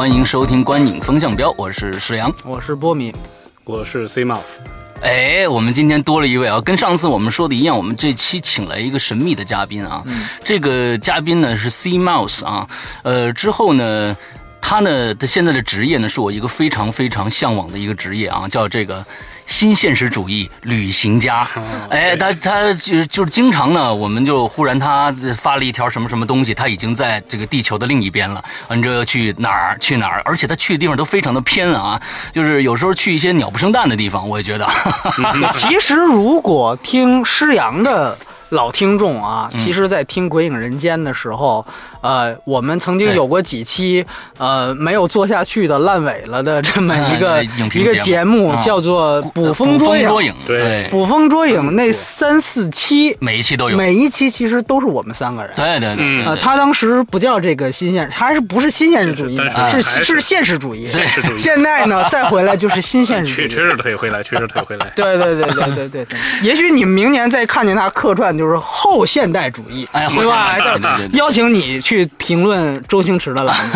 欢迎收听《观影风向标》，我是石阳。我是波米，我是 C Mouse，哎，我们今天多了一位啊，跟上次我们说的一样，我们这期请来一个神秘的嘉宾啊。这个嘉宾呢是 C Mouse 啊，呃，之后呢，他呢他现在的职业呢是我一个非常非常向往的一个职业啊，叫这个新现实主义旅行家。哎，他他就就是经常呢，我们就忽然他发了一条什么什么东西，他已经在这个地球的另一边了，你，这去哪儿去哪儿，而且他去的地方都非常的偏啊，就是有时候去一些鸟不生蛋的地方，我也觉得。其实如果听施阳的老听众啊，嗯。其实，在听《鬼影人间》的时候，呃，我们曾经有过几期呃没有做下去的烂尾了的这么一个、一个节节目，叫做《捕风捉影》。捉影，对。捕风捉影那三四期，每一期都有。每一期其实都是我们三个人。对对对。对嗯。呃，他当时不叫这个新现，他是不是新现实主义是是是是现实主义。现实主义。现在呢，再回来就是新现实主义。瘸瘸着腿回来，瘸着腿回来。对对对对对对对，也许你们明年再看见他客串就是后现代主义，哎对吧？邀请你去评论周星驰的栏目，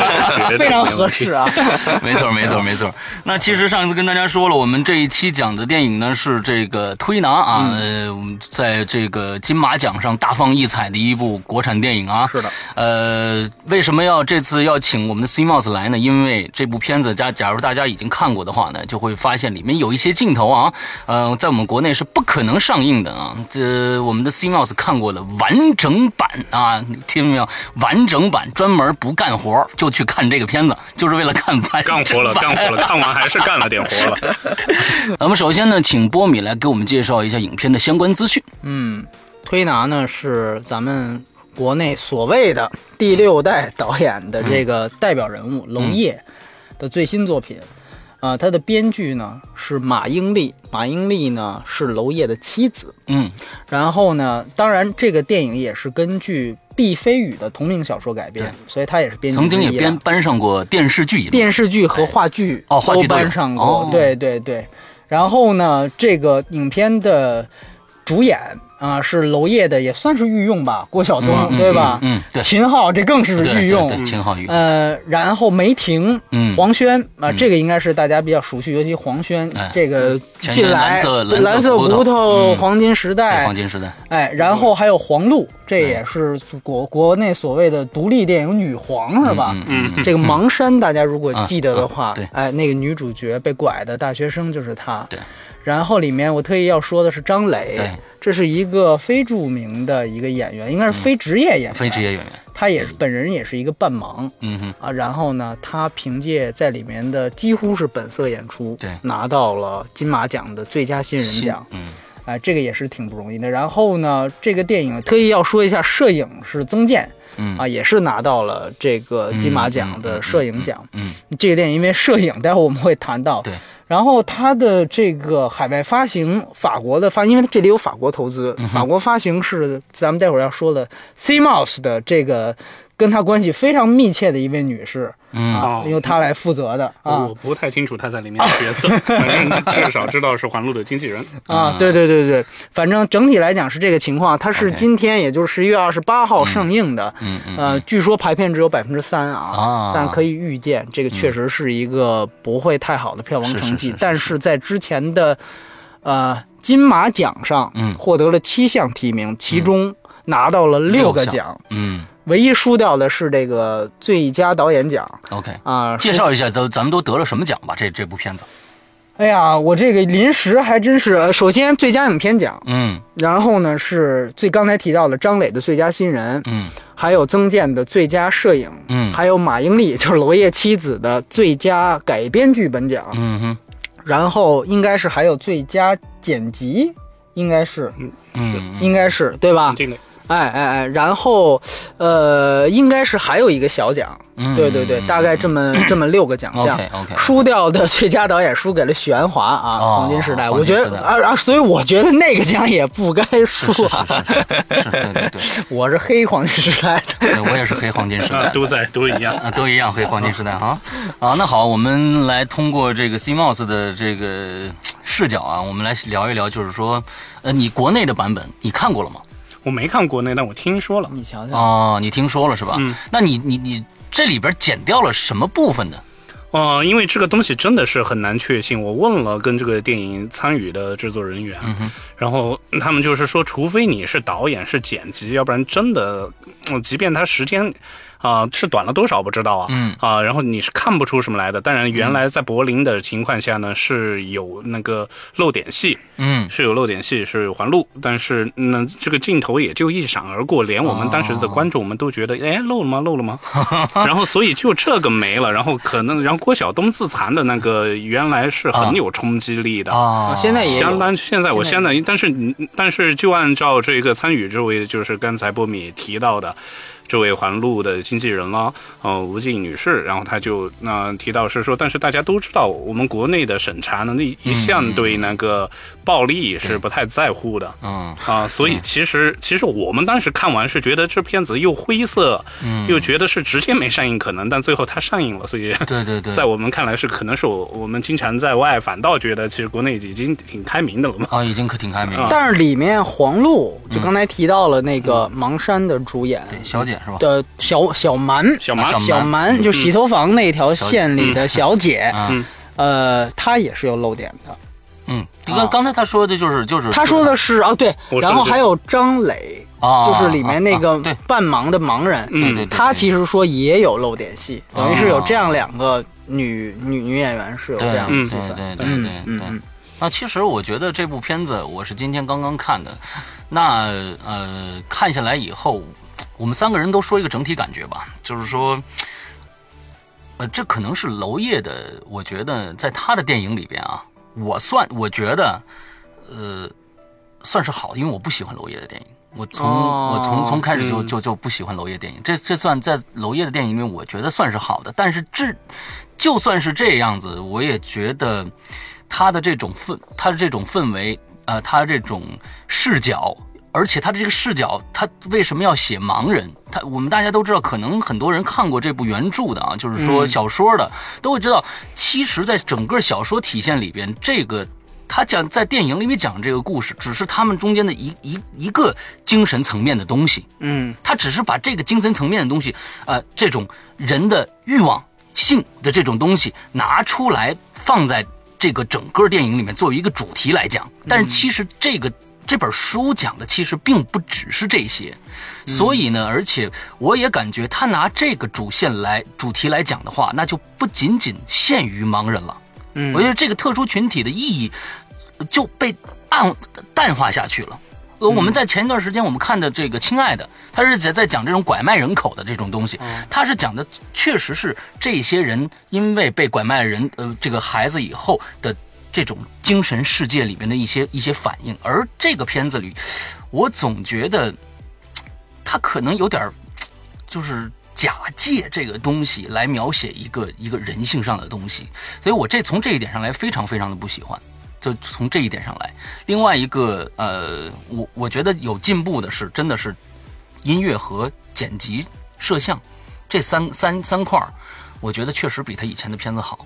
非常合适啊。没错，没错，没错。那其实上一次跟大家说了，我们这一期讲的电影呢是这个推拿啊，嗯呃，我们在这个金马奖上大放异彩的一部国产电影啊。是的。呃，为什么要这次要请我们的 C Mouse 来呢？因为这部片子，假假如大家已经看过的话呢，就会发现里面有一些镜头啊，呃，在我们国内是不可能上映的啊。这我们的 C Mouse 看过的完整版啊，你听到没有？完整版专门不干活就去看这个片子，就是为了看完干活了，干活了，看完还是干了点活了。那么首先呢，请波米来给我们介绍一下影片的相关资讯。嗯，推拿呢是咱们国内所谓的第六代导演的这个代表人物龙烨的最新作品。啊、他的编剧呢是马英丽，马英丽呢是娄烨的妻子。嗯然后呢，当然这个电影也是根据毕飞宇的同名小说改编，所以他也是编剧曾经也编搬上过电视剧，电视剧和话剧哦话剧都搬上过，哦对对对。然后呢，这个影片的主演啊、是娄烨的，也算是御用吧，郭晓东、嗯对吧？嗯，嗯对，秦昊这更是御用。秦昊御用。呃，然后梅婷、嗯黄轩啊、嗯这个应该是大家比较熟悉，尤其黄轩、哎这个进来蓝色骨头、嗯黄金时代黄，金时代，哎，然后还有黄璐，这也是国国内所谓的独立电影女皇是吧？嗯这个盲山，大家如果记得的啊话，哎，那个女主角被拐的大学生就是她。对。然后里面我特意要说的是张磊，这是一个非著名的一个演员，应该是非职业演员，非职业演员。他也是本人也是一个半盲嗯哼，啊。然后呢，他凭借在里面的几乎是本色演出，对拿到了金马奖的最佳新人奖。嗯哎，这个也是挺不容易的。然后呢，这个电影特意要说一下，摄影是曾健嗯啊，也是拿到了这个金马奖的摄影奖。嗯这个电影因为摄影，待会儿我们会谈到。对。然后它的这个海外发行，法国的发，因为这里有法国投资，嗯法国发行是咱们待会儿要说的 C Mouse 的这个跟他关系非常密切的一位女士嗯。由她来负责的啊。我不太清楚他在里面的 角色，反正至少知道是环路的经纪人。啊，嗯对对对对，反正整体来讲是这个情况。它是今天也就是十一月二十八号上映的，嗯嗯。呃，据说排片只有百分之三啊，啊。但可以预见这个确实是一个不会太好的票房成绩。是是是是。但是在之前的呃金马奖上，嗯。获得了七项提名，其中拿到了六个奖，嗯。唯一输掉的是这个最佳导演奖，OK，啊。介绍一下，咱咱们都得了什么奖吧？这这部片子，哎呀，我这个临时还真是，呃首先最佳影片奖，嗯。然后呢是最刚才提到的张磊的最佳新人，嗯。还有曾健的最佳摄影，嗯。还有马英丽就是娄烨妻子的最佳改编剧本奖，嗯哼。然后应该是还有最佳剪辑，应该是。嗯，应该是对吧？这个哎哎哎，然后呃，应该是还有一个小奖，嗯对对对，嗯大概这么这么六个奖项。OK，OK 输掉的最佳导演输给了许鞍华啊，哦黄金时代。黄我觉得啊啊，所以我觉得那个奖也不该输是是啊。是是是，对对对，我是黑黄金时代的。对我也是黑黄金时代。啊都在都一样。啊，都一样，黑黄金时代哈啊。那好，我们来通过这个 CMOS 的这个视角啊，我们来聊一聊，就是说，呃，你国内的版本你看过了吗？我没看国内，但我听说了。你瞧瞧，哦，你听说了是吧？嗯。那你你你这里边剪掉了什么部分呢？哦、因为这个东西真的是很难确信。我问了跟这个电影参与的制作人员，然后他们就是说，除非你是导演是剪辑，要不然真的，嗯，即便他时间。啊、是短了多少不知道啊，嗯啊、然后你是看不出什么来的。当然，原来在柏林的情况下呢，是有那个漏点戏，嗯是有漏点戏，是有环路，但是呢，这个镜头也就一闪而过，连我们当时的观众我们都觉得，哎，漏了吗？漏了吗？然后所以就这个没了，然后可能，然后郭晓东自残的那个原来是很有冲击力的。啊，现在也相当，现在我现在现在，但是你但是就按照这个参与这位，就是刚才波米提到的这位环路的经纪人了，呃，吴静女士，然后她就那、提到是说，但是大家都知道，我们国内的审查呢，那一向对那个暴力是不太在乎的。嗯。啊，所以其实其实我们当时看完是觉得这片子又灰色，嗯，又觉得是直接没上映可能，但最后它上映了，所以对对对，在我们看来是可能是我我们经常在外，反倒觉得其实国内已经挺开明的了嘛。啊已经可挺开明了。但是里面黄璐就刚才提到了那个盲山的主演对，小姐是吧？的小小蛮，小蛮。小小蛮。就洗头房那条线里的小姐，嗯。呃，她也是有漏点的。嗯，刚刚才他说的就是就是他说的是啊，对然后还有张磊，啊，就是里面那个半盲的盲人，嗯。对对对，他其实说也有露点戏，等于是有哦这样两个女女女演员是有这样的对戏份。对对对嗯对对。嗯嗯。那其实我觉得这部片子我是今天刚刚看的，那呃看下来以后，我们三个人都说一个整体感觉吧，就是说，呃，这可能是娄烨的，我觉得在他的电影里边啊，我算我觉得，呃，算是好，因为我不喜欢娄烨的电影。我从、哦我从从开始就嗯就就不喜欢娄烨电影，这这算在娄烨的电影里面，我觉得算是好的。但是这就算是这样子，我也觉得他的这种氛，他的这种氛围，呃，他这种视角，而且他的这个视角，他为什么要写盲人？他我们大家都知道，可能很多人看过这部原著的啊，就是说小说的，都会知道，其实，在整个小说体现里边，这个。他讲在电影里面讲这个故事，只是他们中间的一一一个精神层面的东西，嗯他只是把这个精神层面的东西，呃，这种人的欲望、性的这种东西拿出来，放在这个整个电影里面作为一个主题来讲。但是其实这个这本书讲的其实并不只是这些，所以呢，而且我也感觉他拿这个主线来主题来讲的话，那就不仅仅限于盲人了。嗯，我觉得这个特殊群体的意义就被暗淡化下去了。呃，我们在前一段时间我们看的这个《亲爱的》，他是在在讲这种拐卖人口的这种东西，他是讲的确实是这些人因为被拐卖人呃这个孩子以后的这种精神世界里面的一些一些反应，而这个片子里，我总觉得他可能有点就是假借这个东西来描写一个一个人性上的东西，所以我这从这一点上来非常非常的不喜欢。就从这一点上来，另外一个呃，我我觉得有进步的是，真的是音乐和剪辑、摄像这三三三块，我觉得确实比他以前的片子好。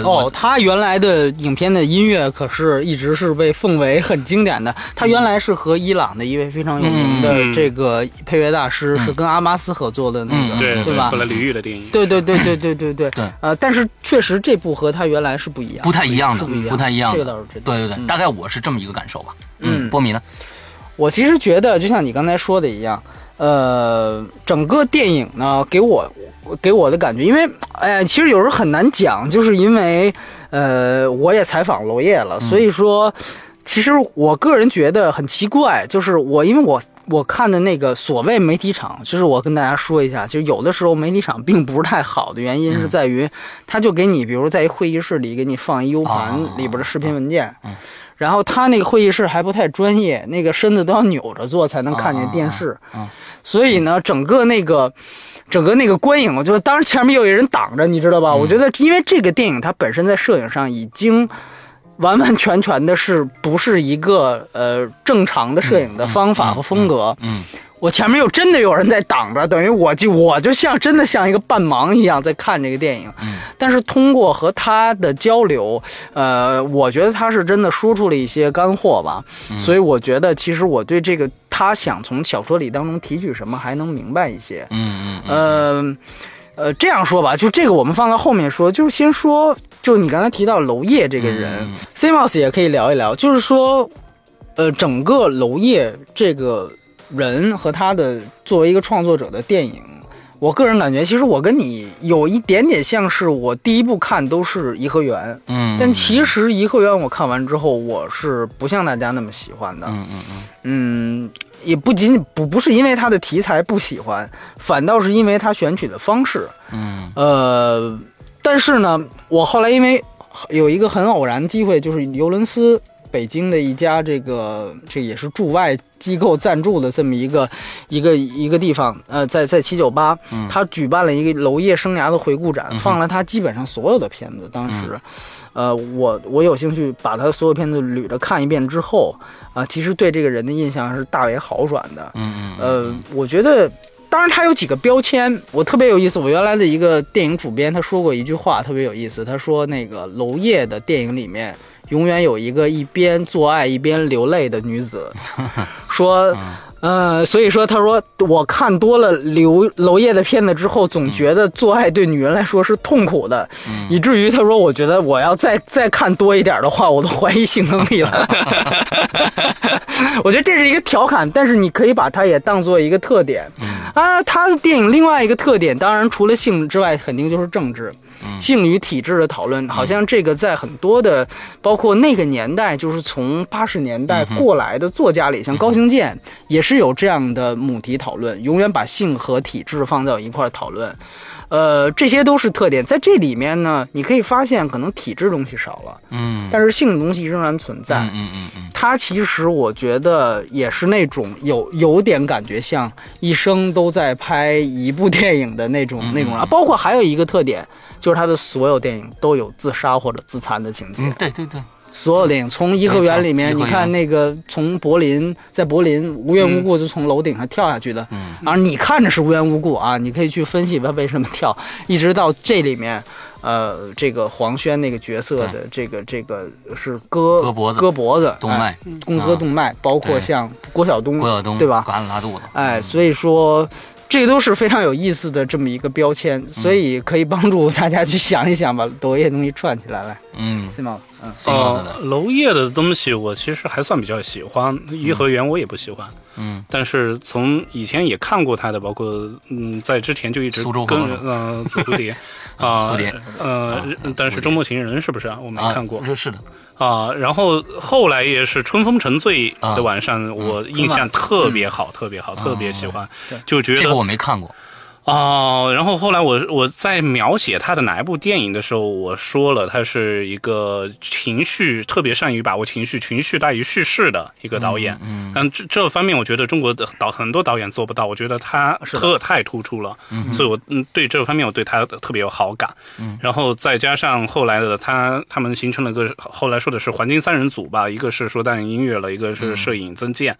哦，他原来的影片的音乐可是一直是被奉为很经典的。他原来是和伊朗的一位非常有名的这个配乐大师是跟阿巴斯合作的那个，对吧？对，对，对，对，对，对，对，对。呃，但是确实这部和他原来是不一样，不太一样的，不太一样的。这个倒是对。对，对，对，大概我是这么一个感受吧。嗯，波米呢？我其实觉得就像你刚才说的一样，呃，整个电影呢给我。给我的感觉，因为，哎，其实有时候很难讲，就是因为，呃，我也采访娄烨了，所以说，其实我个人觉得很奇怪，就是我因为我。我看的那个所谓媒体场，就是我跟大家说一下，其实有的时候媒体场并不是太好的原因是在于，他就给你，比如在一会议室里给你放一 U 盘啊里边的视频文件，嗯然后他那个会议室还不太专业，那个身子都要扭着坐才能看见电视，所以呢，整个那个。整个那个观影，我觉得当时前面有一人挡着，你知道吧？我觉得因为这个电影它本身在摄影上已经完完全全的是不是一个呃正常的摄影的方法和风格。嗯我前面又真的有人在挡着，等于我就我就像真的像一个半盲一样在看这个电影。嗯但是通过和他的交流，呃，我觉得他是真的说出了一些干货吧。嗯所以我觉得其实我对这个他想从小说里当中提取什么还能明白一些。嗯嗯嗯呃，呃，这样说吧，就这个我们放到后面说，就是先说，就你刚才提到娄烨这个人、嗯 c m o s 也可以聊一聊，就是说，呃，整个娄烨这个人和他的作为一个创作者的电影，我个人感觉，其实我跟你有一点点像是，我第一部看都是《颐和园》，嗯，但其实《颐和园》我看完之后，我是不像大家那么喜欢的，嗯嗯嗯。嗯，也不仅仅不不是因为它的题材不喜欢，反倒是因为它选取的方式。嗯。呃，但是呢，我后来因为有一个很偶然的机会，就是尤伦斯北京的一家这个这也是驻外机构赞助的这么一个一个一个地方，呃，在在七九八，他举办了一个娄烨生涯的回顾展，嗯放了他基本上所有的片子。当时，呃，我我有兴趣把他所有片子捋着看一遍之后，啊、其实对这个人的印象是大为好转的。嗯嗯呃，我觉得，当然它有几个标签，我特别有意思。我原来的一个电影主编他说过一句话，特别有意思。他说那个娄烨的电影里面永远有一个一边做爱一边流泪的女子，说。呃，所以说，他说我看多了刘娄烨的片子之后，总觉得做爱对女人来说是痛苦的，以至于他说，我觉得我要再再看多一点的话，我都怀疑性能力了。我觉得这是一个调侃，但是你可以把它也当做一个特点。啊，他的电影另外一个特点，当然除了性之外，肯定就是政治，性与体制的讨论。好像这个在很多的，包括那个年代，就是从八十年代过来的作家里，像高行健也是有这样的母题讨论，永远把性和体制放在一块儿讨论。呃，这些都是特点，在这里面呢，你可以发现可能体制东西少了，嗯，但是性的东西仍然存在。嗯嗯嗯嗯。他其实我觉得也是那种有有点感觉像一生都在拍一部电影的那种嗯那种啊，包括还有一个特点，就是他的所有电影都有自杀或者自残的情节。嗯，对对对，所有电影从《颐和园》里面，你看那个从柏林在柏林无缘无故就从楼顶上跳下去的，嗯。啊，你看着是无缘无故啊，你可以去分析他为什么跳，一直到这里面。呃，这个黄轩那个角色的这个这个是割割脖子。割脖子，动脉。哎共割动脉，包括像郭晓东，郭晓东对吧？嘎拉肚子，哎，所以说这个都是非常有意思的这么一个标签，所以可以帮助大家去想一想，把娄烨东西串起来来。嗯，，Simon，嗯，哦、呃，，娄烨的东西我其实还算比较喜欢，颐和园我也不喜欢。嗯。但是从以前也看过他的，包括嗯，在之前就一直苏州跟河呃紫蝴蝶啊蝴蝶呃啊，但是周末情人是不是啊？我没看过。啊是是的，啊。然后后来也是春风沉醉啊的晚上，我印象特别好，特别好，特别喜欢，就觉得这个我没看过，哦，然后后来我我在描写他的哪一部电影的时候，我说了，他是一个情绪特别善于把握情绪、情绪大于叙事的一个导演。嗯嗯，这这方面我觉得中国的导很多导演做不到，我觉得他特太突出了，嗯所以我嗯对这方面我对他特别有好感。嗯然后再加上后来的他他们形成了个后来说的是黄金三人组吧，一个是说当然音乐了，一个是摄影曾健。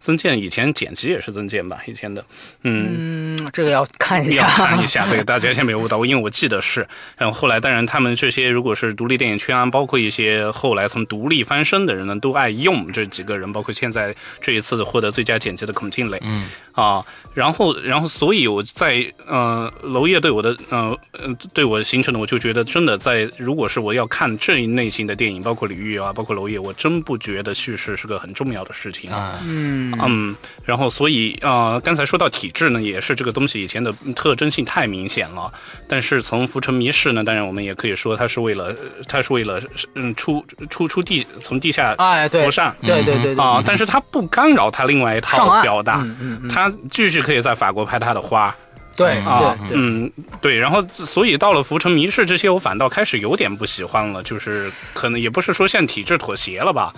曾健以前剪辑也是曾健吧，以前的，嗯，嗯，这个要看一要下，看一下，对大家先别误导，因为我记得是，然后后来当然他们这些如果是独立电影圈啊，包括一些后来从独立翻身的人呢，都爱用这几个人，包括现在这一次获得最佳剪辑的孔庆磊，嗯。啊，然后然后所以我在呃娄烨对我的呃呃对我形成的，我就觉得真的在如果是我要看这一类型的电影，包括李玉啊，包括娄烨，我真不觉得叙事是个很重要的事情。啊。嗯嗯，然后所以呃，刚才说到体制呢，也是这个东西以前的特征性太明显了。但是从《浮沉迷事》呢，当然我们也可以说它是为了，它是为了嗯出出出地从地下哎，对浮，上。对对对对，啊，但是它不干扰它另外一套表达，嗯嗯嗯。它继续可以在法国拍他的花，对啊，对对，嗯，对，然后所以到了《浮城谜事》这些，我反倒开始有点不喜欢了，就是可能也不是说向体制妥协了吧，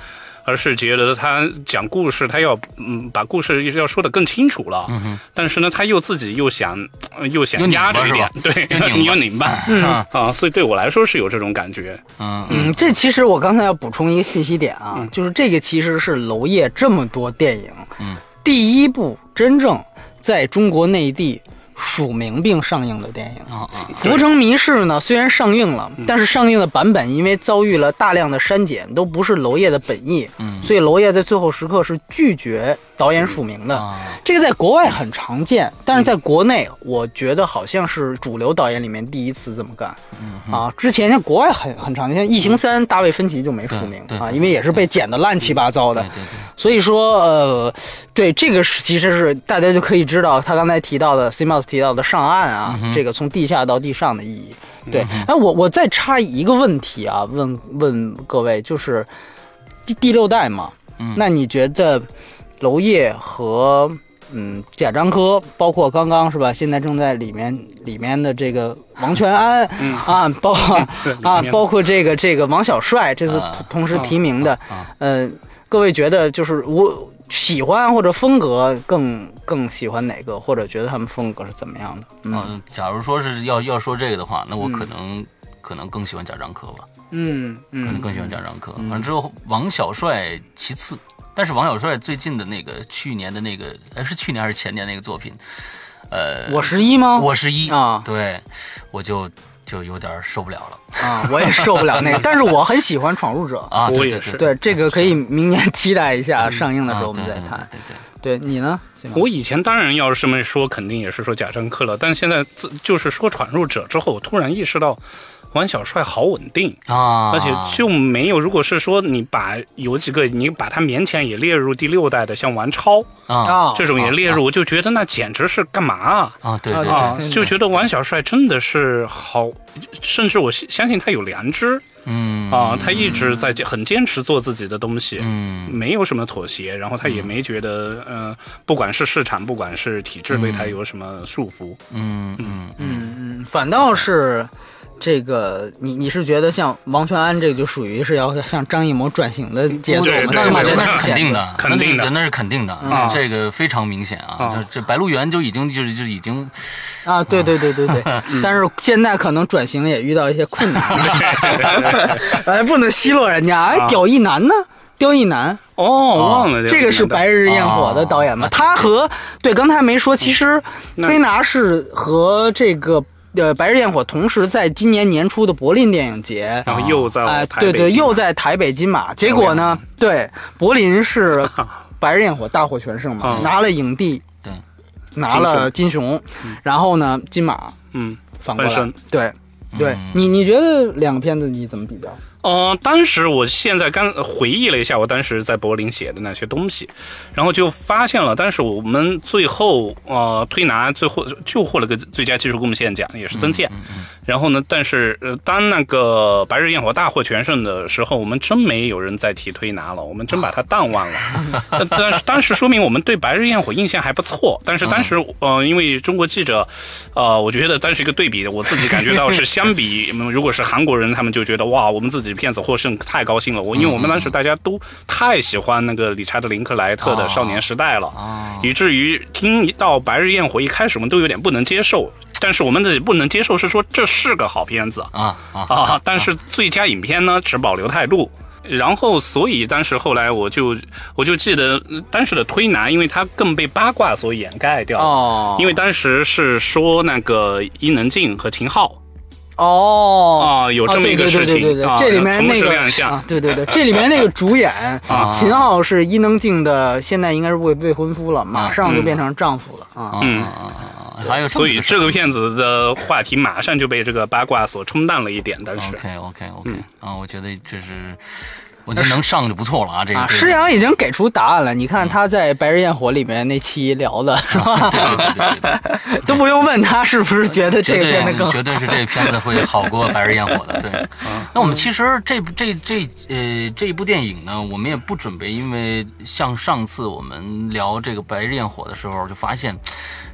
而是觉得他讲故事，他要嗯把故事要说的更清楚了，但是呢，他又自己又想呃又又想拧压着一点，对，你要拧巴，嗯。啊，所以对我来说是有这种感觉，嗯嗯，这其实我刚才要补充一个信息点啊，就是这个其实是娄烨这么多电影，嗯，第一部真正在中国内地署名并上映的电影。啊啊《浮城谜事》呢，虽然上映了，但是上映的版本因为遭遇了大量的删减，都不是娄烨的本意，嗯。所以娄烨在最后时刻是拒绝导演署名的。啊。这个在国外很常见，但是在国内，我觉得好像是主流导演里面第一次这么干。嗯啊，之前像国外很很常见，像《异形三》，大卫芬奇就没署名啊，因为也是被剪得乱七八糟的。所以说，呃，对这个是其实是大家就可以知道，他刚才提到的 C Mouse 提到的上岸啊，这个从地下到地上的意义。对，哎，我我再插一个问题啊，问问各位，就是第第六代嘛，嗯。那你觉得娄烨和嗯贾樟柯，包括刚刚是吧，现在正在里面里面的这个王全安、嗯啊，包括 啊包括这个这个王小帅，这次啊同同时提名的，啊呃，各位觉得就是我喜欢或者风格更更喜欢哪个，或者觉得他们风格是怎么样的？嗯嗯，假如说是要要说这个的话，那我可能可能更喜欢贾樟柯吧，嗯嗯，可能更喜欢贾樟柯。完了之后，王小帅其次，但是王小帅最近的那个去年的那个，哎，是去年还是前年那个作品？呃，我十一吗？我十一啊对，我就就有点受不了了啊，我也受不了那个，但是我很喜欢《闯入者 》。啊！我也是对这个可以明年期待一下，上映的时啊候我们再谈。对对对对你呢？我以前当然要是这么说，肯定也是说贾樟柯了，但现在自就是说《闯入者》之后，我突然意识到王小帅好稳定。啊，而且就没有，如果是说你把有几个你把他勉强也列入第六代的，像王超啊。啊这种也列入，我就觉得那简直是干嘛啊？啊，对对啊啊对，对就觉得王小帅真的是好，甚至我相信他有良知嗯。啊，他一直在很坚持做自己的东西，嗯。没有什么妥协，然后他也没觉得，呃，不管是市场，不管是体制对他有什么束缚，嗯。嗯嗯嗯，反倒是这个，你你是觉得像王全安这个就属于是要向张艺谋转型的节奏吗？对对那是我觉得对那是肯定的，肯定的那是肯定的，啊这个非常明显啊。啊这这《白鹿原》就已经就是就已经啊，对对对对对，但是现在可能转型也遇到一些困难，哎，不能奚落人家。哎，啊刁亦男呢？刁亦男，哦，忘了这个是《白日焰火》的导演嘛？他和对刚才没说，其实那推拿是和这个呃《白日焰火》同时在今年年初的柏林电影节。然后又在哎，台北对对，又在台北金马，结果呢，对，柏林是 《白日焰火》大获全胜嘛，嗯拿了影帝，对，拿了金熊，然后呢，金马嗯。反过身，对，对嗯你你觉得两个片子你怎么比较？呃，当时我现在刚回忆了一下，我当时在柏林写的那些东西，然后就发现了，但是我们最后呃推拿最后就获了个最佳技术贡献奖，也是曾健。然后呢，但是呃，当那个白日焰火大获全胜的时候，我们真没有人再提推拿了，我们真把它淡忘了。呃 但是当时说明我们对白日焰火印象还不错，但是当时呃，因为中国记者，呃，我觉得当时一个对比，我自己感觉到是相比，嗯如果是韩国人，他们就觉得哇，我们自己片子获胜太高兴了。我因为我们当时大家都太喜欢那个理查德林克莱特的《少年时代》了。啊。以至于听到《白日焰火》一开始我们都有点不能接受，但是我们自己不能接受是说这是个好片子。啊啊。啊，但是最佳影片呢持保留态度。然后，所以当时后来我就我就记得呃当时的推拿，因为它更被八卦所掩盖掉因为当时是说那个伊能静和秦昊哦啊有这么一个对对事情对对对这里面那个亮对对对，这里面那个主演啊秦昊是伊能静的，现在应该是未未婚夫了，马上就变成丈夫了啊。嗯！还有所以这个片子的话题马上就被这个八卦所冲淡了一点。但是 OK OK OK 嗯啊，我觉得这是，我觉得能上就不错了啊。这啊，个施洋已经给出答案了。你看他在《白日焰火》里面那期聊的 是吧？对对对对对，都不用问他是不是觉得这个片子更对绝对是这个片子会好过《白日焰火》的。对，那我们其实这部这这呃这一部电影呢，我们也不准备，因为像上次我们聊这个《白日焰火》的时候，就发现。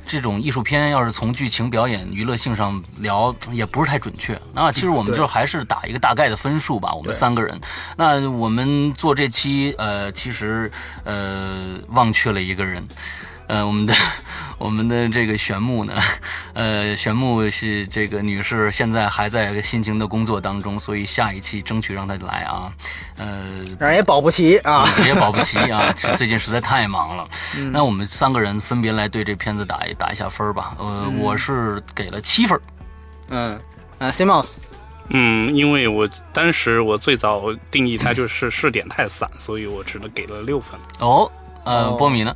这种艺术片要是从剧情表演、娱乐性上聊，也不是太准确。那其实我们就还是打一个大概的分数吧，我们三个人。那我们做这期，呃，其实呃忘却了一个人。呃，我们的我们的这个玄木呢，呃，玄木是这个女士，现在还在辛勤的工作当中，所以下一期争取让她来啊。呃，让人也保不齐啊。也保不齐啊，其实最近实在太忙了。那我们三个人分别来对这片子打一打一下分吧。呃，我是给了七分。嗯，啊，CMOS，嗯，因为我当时我最早定义它就是试点太散，所以我只能给了六分。哦，呃，哦波米呢？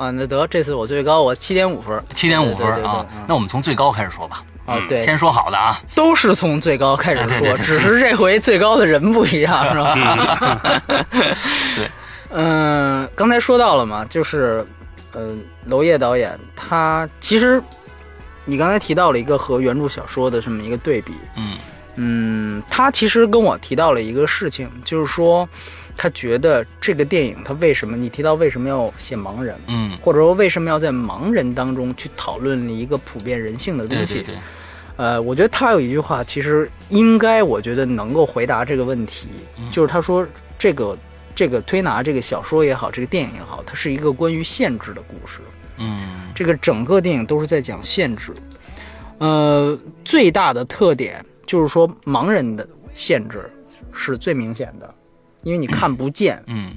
啊，那得这次我最高，我七点五分，七点五分啊。那我们从最高开始说吧。啊，对，先说好的啊。都是从最高开始说，只是这回最高的人不一样，是吧？对，嗯，刚才说到了嘛，就是，呃，娄烨导演他其实，你刚才提到了一个和原著小说的这么一个对比，嗯嗯，他其实跟我提到了一个事情，就是说，他觉得这个电影他为什么你提到为什么要写盲人，嗯，或者说为什么要在盲人当中去讨论一个普遍人性的东西？对对对，呃，我觉得他有一句话，其实应该我觉得能够回答这个问题，就是他说这个这个推拿这个小说也好，这个电影也好，它是一个关于限制的故事。嗯这个整个电影都是在讲限制。呃，最大的特点就是说盲人的限制是最明显的，因为你看不见，嗯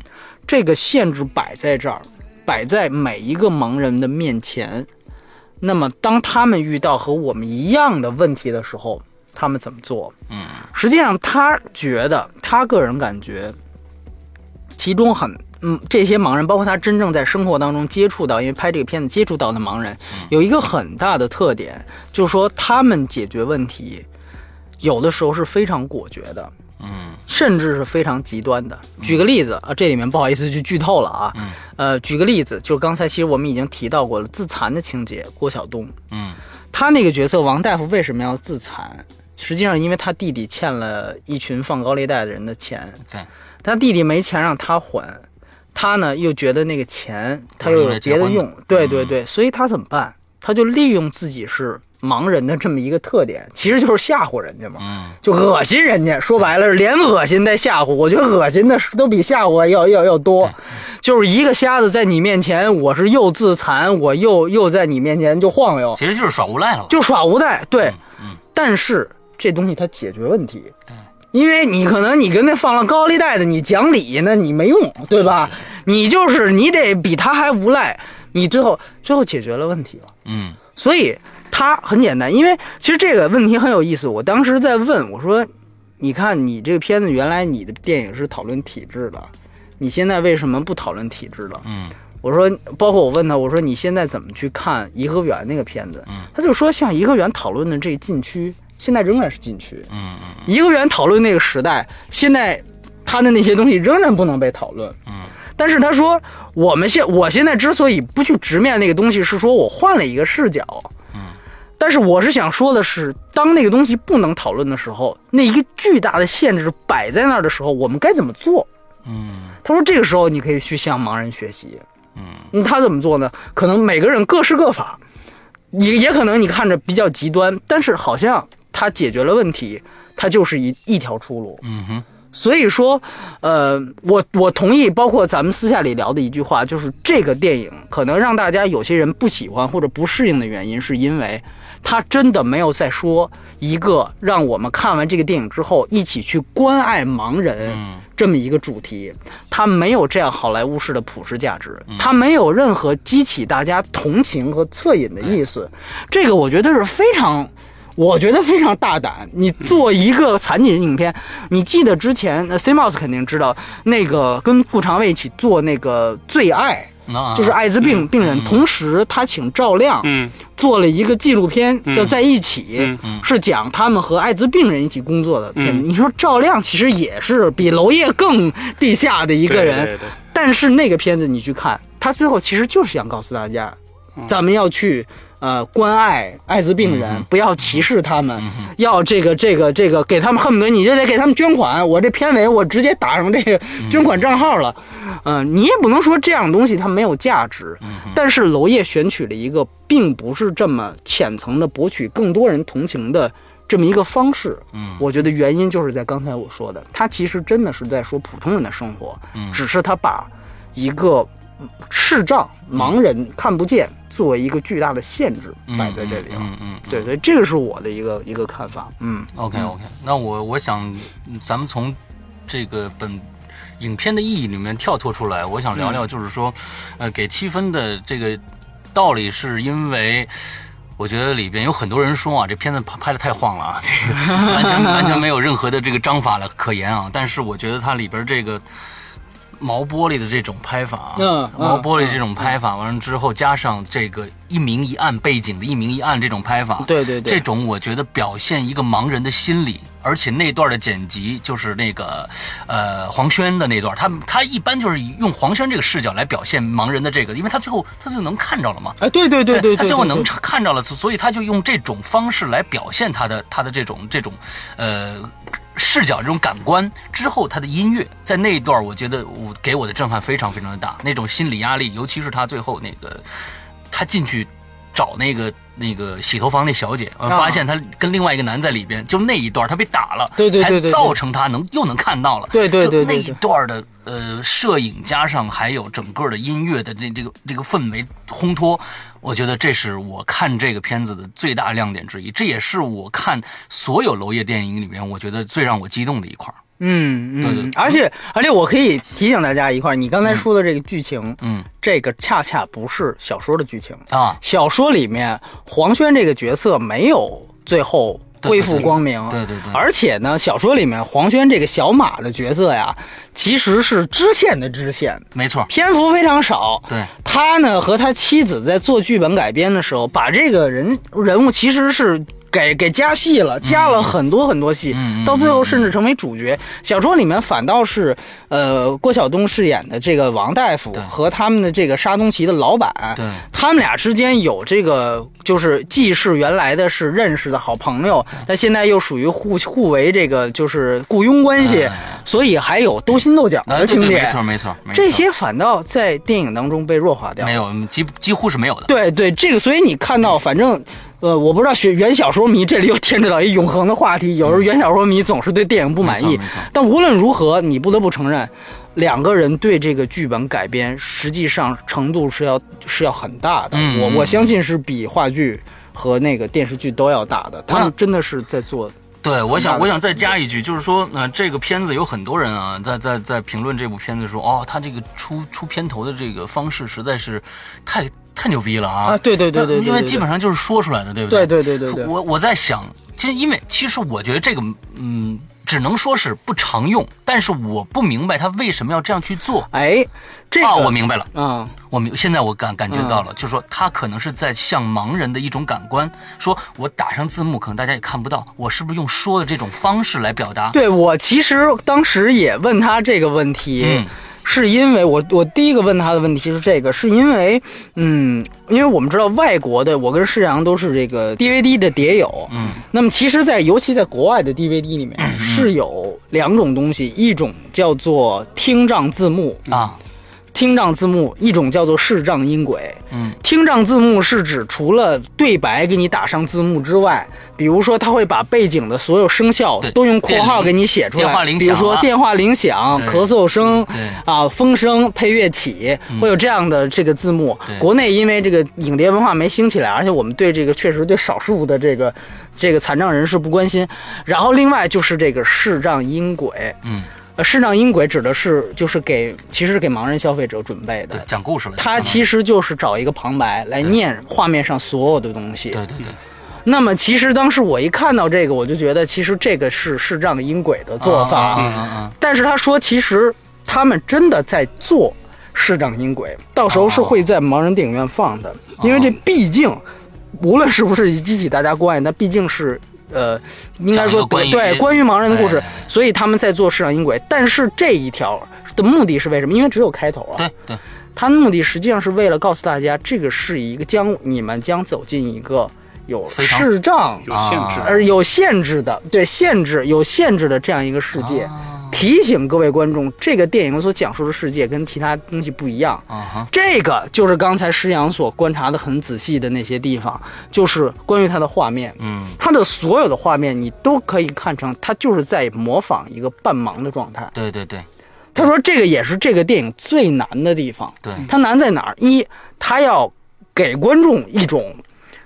这个限制摆在这儿，摆在每一个盲人的面前。那么，当他们遇到和我们一样的问题的时候，他们怎么做？嗯实际上，他觉得，他个人感觉，其中很，嗯，这些盲人，包括他真正在生活当中接触到，因为拍这个片子接触到的盲人，有一个很大的特点，就是说他们解决问题，有的时候是非常果决的。嗯甚至是非常极端的。举个例子啊，这里面不好意思去剧透了啊。嗯呃，举个例子，就是刚才其实我们已经提到过了，自残的情节，郭晓东嗯他那个角色王大夫为什么要自残？实际上，因为他弟弟欠了一群放高利贷的人的钱，对，他弟弟没钱让他还，他呢又觉得那个钱他又有别的用，对对对，所以他怎么办？他就利用自己是盲人的这么一个特点，其实就是吓唬人家嘛。嗯就恶心人家，说白了是连恶心带吓唬。我觉得恶心的都比吓唬要要要多，就是一个瞎子在你面前，我是又自残，我又又在你面前就晃悠，其实就是耍无赖了。就耍无赖。对，嗯但是这东西它解决问题，对，因为你可能你跟那放了高利贷的，你讲理那你没用，对吧？你就是你得比他还无赖，你最后最后解决了问题了。嗯所以它很简单，因为其实这个问题很有意思。我当时在问我说：“你看，你这个片子原来你的电影是讨论体制的，你现在为什么不讨论体制了嗯？”我说，包括我问他，我说你现在怎么去看颐和园那个片子？嗯他就说，像颐和园讨论的这个禁区，现在仍然是禁区。嗯嗯颐和园讨论那个时代，现在他的那些东西仍然不能被讨论。嗯但是他说，我们现我现在之所以不去直面那个东西，是说我换了一个视角。嗯但是我是想说的是，当那个东西不能讨论的时候，那一个巨大的限制摆在那儿的时候，我们该怎么做？嗯他说，这个时候你可以去向盲人学习。嗯嗯，他怎么做呢？可能每个人各施各法，也也可能你看着比较极端，但是好像他解决了问题，他就是一一条出路。嗯哼所以说，呃，我我同意，包括咱们私下里聊的一句话，就是这个电影可能让大家有些人不喜欢或者不适应的原因，是因为他真的没有在说一个让我们看完这个电影之后一起去关爱盲人嗯这么一个主题，他没有这样好莱坞式的普世价值，他没有任何激起大家同情和恻隐的意思，这个我觉得是非常。我觉得非常大胆。你做一个残疾人影片，你记得之前呃 C Mouse 肯定知道，那个跟顾长卫一起做那个《最爱》，那就是艾滋病病人，同时他请赵亮嗯。做了一个纪录片，叫《在一起》，是讲他们和艾滋病人一起工作的片子。嗯。你说赵亮其实也是比娄烨更地下的一一个人，但是那个片子你去看，他最后其实就是想告诉大家，咱们要去呃关爱艾滋病人，嗯不要歧视他们，要这个这个这个给他们恨不得你就得给他们捐款。我这片尾我直接打上这个捐款账号了，嗯、你也不能说这样东西它没有价值，嗯但是娄烨选取了一个并不是这么浅层的博取更多人同情的。这么一个方式，嗯我觉得原因就是在刚才我说的，他其实真的是在说普通人的生活，嗯只是他把一个嗯视障盲人看不见作为一个巨大的限制嗯摆在这里了。嗯嗯嗯，对对，这个是我的一个一个看法。嗯 OK OK，那我我想嗯咱们从这个本影片的意义里面跳脱出来，我想聊聊就是说，呃，给七分的这个道理是因为。我觉得里边有很多人说啊，这片子拍拍的太晃了啊，这个 完全完全没有任何的这个章法了可言啊。但是我觉得它里边这个毛玻璃的这种拍法啊，毛玻璃这种拍法，完了之后加上这个一明一暗背景的一明一暗这种拍法，对对对这种我觉得表现一个盲人的心理，而且那段的剪辑就是那个，呃，黄轩的那段，他他一般就是用黄轩这个视角来表现盲人的这个，因为他最后他就能看着了嘛。哎，对对对对对，他最后能看着了，所以他就用这种方式来表现他的他的这种这种呃视角这种感官。之后他的音乐在那一段，我觉得我给我的震撼非常非常的大，那种心理压力，尤其是他最后那个他进去找那个那个洗头房那小姐，发现他跟另外一个男在里边，就那一段他被打了，对对对对对才造成他能又能看到了，对对对那一段的呃摄影加上还有整个的音乐的这这个这个氛围烘托，我觉得这是我看这个片子的最大亮点之一，这也是我看所有娄烨电影里面我觉得最让我激动的一块儿。嗯嗯，而且而且我可以提醒大家一块儿，你刚才说的这个剧情，嗯。这个恰恰不是小说的剧情。啊，小说里面黄轩这个角色没有最后恢复光明，对对对。而且呢，小说里面黄轩这个小马的角色呀，其实是支线的支线，没错，篇幅非常少。对，他呢和他妻子在做剧本改编的时候，把这个人人物其实是。给给加戏了，加了很多很多戏，到最后甚至成为主角。小说里面反倒是，呃，郭晓东饰演的这个王大夫和他们的这个沙东旗的老板，对他们俩之间有这个，就是既是原来的是认识的好朋友，但现在又属于互互为这个就是雇佣关系，哎所以还有勾心斗角的情节。对没错没错，没错这些反倒在电影当中被弱化掉。没。有几几乎是没有的。对对，这个，所以你看到，反正，呃，我不知道学原小说迷这里又牵扯到一永恒的话题。有时候原小说迷总是对电影不满意但无论如何，你不得不承认，两个人对这个剧本改编，实际上程度是要是要很大的。我我相信是比话剧和那个电视剧都要大的。他们真的是在做。对，我想我想再加一句，就是说，呃，这个片子有很多人啊，在在在评论这部片子说，哦，他这个出出片头的这个方式实在是太太牛逼了啊！啊对对对对因为基本上就是说出来的，对不对？对对对对对，我我在想，其实因为其实我觉得这个，嗯，只能说是不常用，但是我不明白他为什么要这样去做。哎，这个啊，我明白了，嗯，我明现在我感感觉到了，嗯。就是说他可能是在向盲人的一种感官，说我打上字幕，可能大家也看不到，我是不是用说的这种方式来表达？对我其实当时也问他这个问题，嗯是因为我我第一个问他的问题是这个，是因为嗯，因为我们知道外国的，我跟世阳都是这个 DVD 的碟友，嗯，那么其实在，尤其在国外的 DVD 里面、是有两种东西，一种叫做听障字幕，啊，听障字幕，一种叫做视障音轨。嗯听障字幕是指除了对白给你打上字幕之外，比如说他会把背景的所有声效都用括号给你写出来，比如说啊电话铃响、咳嗽声啊、风声、配乐起，会有这样的这个字幕对。国内因为这个影碟文化没兴起来，而且我们对这个确实对少数的这个这个残障人士不关心。然后另外就是这个视障音轨，嗯，呃，视障音轨指的是就是给其实是给盲人消费者准备对的，，讲故事了。它其实就是找一个旁白来念画面上所有的东西。对对对，那么其实当时我一看到这个，我就觉得其实这个是视障音轨的做法。嗯嗯嗯但是他说，其实他们真的在做视障音轨，到时候是会在盲人电影院放的，因为这毕竟无论是不是激起大家关爱，那毕竟是。呃，应该说讲一个关于对关于盲人的故事哎，所以他们在做市场音轨。但是这一条的目的是为什么？因为只有开头啊。对对，它目的实际上是为了告诉大家，这个是一个将你们将走进一个有视障有限制。啊而有限制的，对限制有限制的这样一个世界。啊提醒各位观众，这个电影所讲述的世界跟其他东西不一样。啊哈，这个就是刚才施洋所观察的很仔细的那些地方，就是关于它的画面。嗯它的所有的画面，你都可以看成它就是在模仿一个半盲的状态。对对对他说这个也是这个电影最难的地方。对，它难在哪儿？一，它要给观众一种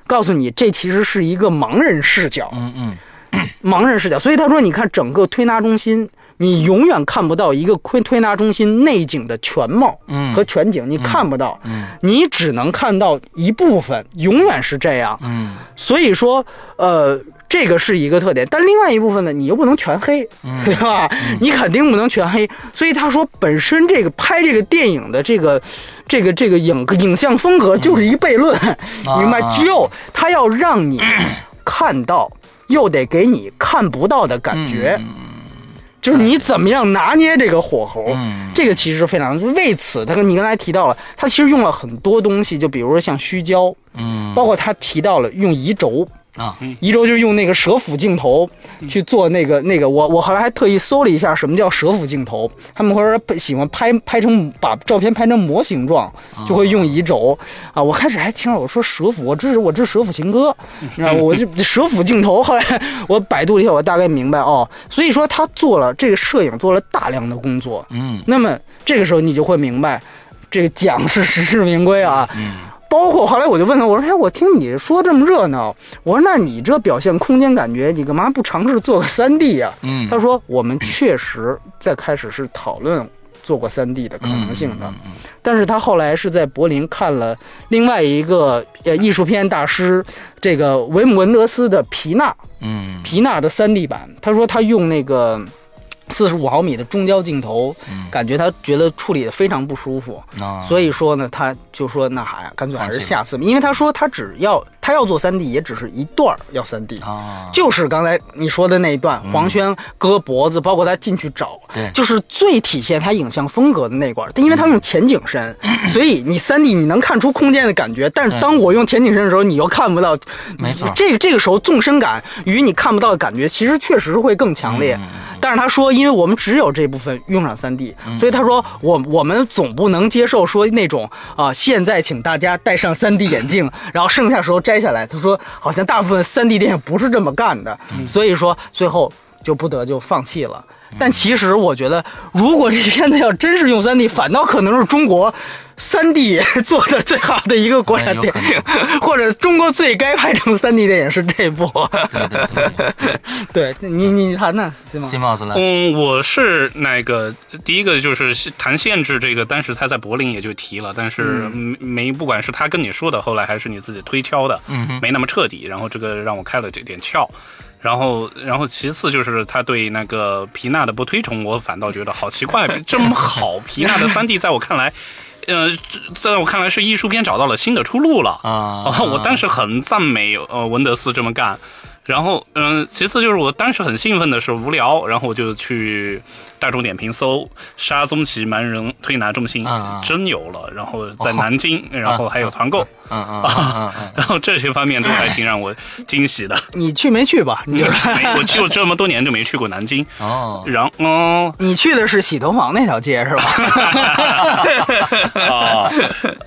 告诉你，这其实是一个盲人视角，嗯嗯。盲人视角。所以他说，你看整个推拿中心，你永远看不到一个推推拿中心内景的全貌嗯。和全景，你看不到，嗯你只能看到一部分，永远是这样。嗯。所以说，呃，这个是一个特点，但另外一部分呢，你又不能全黑，嗯 对吧？你肯定不能全黑。所以他说，本身这个拍这个电影的这个这个这个影影像风格就是一悖论，明白？啊只有他要让你看到，又得给你看不到的感觉。就是你怎么样拿捏这个火候，嗯这个其实非常。为此，他跟你刚才提到了，他其实用了很多东西，就比如说像虚焦，嗯包括他提到了用移轴，啊移轴就是用那个蛇腹镜头去做那个那个。我我后来还特意搜了一下什么叫蛇腹镜头，他们会说喜欢拍拍成把照片拍成模形状，就会用移轴啊。我开始还听着我说蛇腹，我这是我这是蛇腹情歌，你知道？我这 蛇腹镜头，后来我百度了一下，我大概明白哦。所以说他做了这个摄影做了大量的工作，嗯那么这个时候你就会明白，这个奖是实至名归啊。包括后来我就问他，我说：“哎，我听你说这么热闹，我说那你这表现空间感觉，你干嘛不尝试做个三 D 呀？”嗯。他说：“我们确实在开始是讨论做过三 D 的可能性的，但是他后来是在柏林看了另外一个呃艺术片大师这个维姆文德斯的皮纳嗯。皮纳的三 D 版，他说他用那个四十五毫米的中焦镜头，感觉他觉得处理的非常不舒服，啊，所以说呢，他就说那还干脆还是下次吧，因为他说他只要他要做三 D，也只是一段儿要三 D。啊，就是刚才你说的那一段，黄轩割脖子，包括他进去找，对就是最体现他影像风格的那块儿。因为他用前景深，所以你三 D 你能看出空间的感觉，但是当我用前景深的时候，你又看不到。没错这个这个时候纵深感与你看不到的感觉，其实确实会更强烈。但是他说，因为我们只有这部分用上三 D，、所以他说我我们总不能接受说那种啊、现在请大家戴上三 D 眼镜，然后剩下时候摘下来。他说好像大部分三 D 电影不是这么干的，所以说最后就不得就放弃了。但其实我觉得，如果这片子要真是用三 D，反倒可能是中国三 D 做的最好的一个国产电影，或者中国最该拍成三 D 电影是这部。对对对对你你谈谈行吗？新帽子来，嗯，我是那个第一个就是谈限制这个，当时他在柏林也就提了，但是没没不管是他跟你说的，后来还是你自己推敲的，嗯没那么彻底。然后这个让我开了这点窍。然后，然后其次就是他对那个皮娜的不推崇，我反倒觉得好奇怪，这么好皮娜的三 D，在我看来，呃，在我看来是艺术片找到了新的出路了。啊啊，我当时很赞美呃文德斯这么干，然后嗯、其次就是我当时很兴奋的是无聊，然后我就去大众点评搜沙宗奇盲人推拿中心，真有了，然后在南京，然后还有团购。嗯嗯嗯嗯嗯，然后这些方面都还挺让我惊喜的。你去没去吧？你就是 我去过这么多年就没去过南京，哦，然后嗯你去的是洗头房那条街是吧？啊，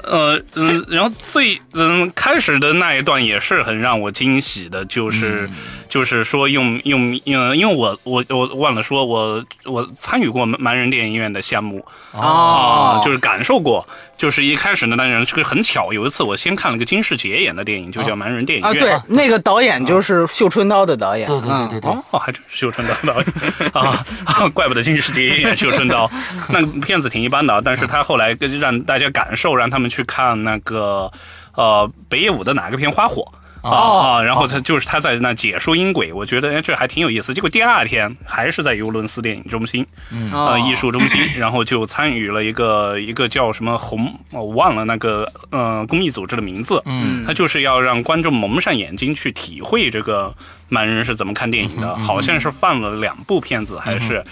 呃嗯，然后最嗯开始的那一段也是很让我惊喜的，就是、就是说用用嗯，因为我我我忘了说，我我参与过盲人电影院的项目。啊、就是感受过，就是一开始呢，当然这个很巧，有一次我先看了个金世杰演的电影，就叫《盲人电影啊，院》对，那个导演就是绣春刀的导演。对对对对对，哦，还真是绣春刀导演。啊，怪不得金世杰也演绣春刀。那个片子挺一般的，但是他后来跟让大家感受，让他们去看那个呃北野武的哪个片《花火》。啊啊！然后他就是他在那解说音轨，我觉得哎这还挺有意思。结果第二天还是在尤伦斯电影中心，嗯呃艺术中心，然后就参与了一个一个叫什么红，我忘了那个呃公益组织的名字，嗯他就是要让观众蒙上眼睛去体会这个盲人是怎么看电影的，好像是放了两部片子，还是。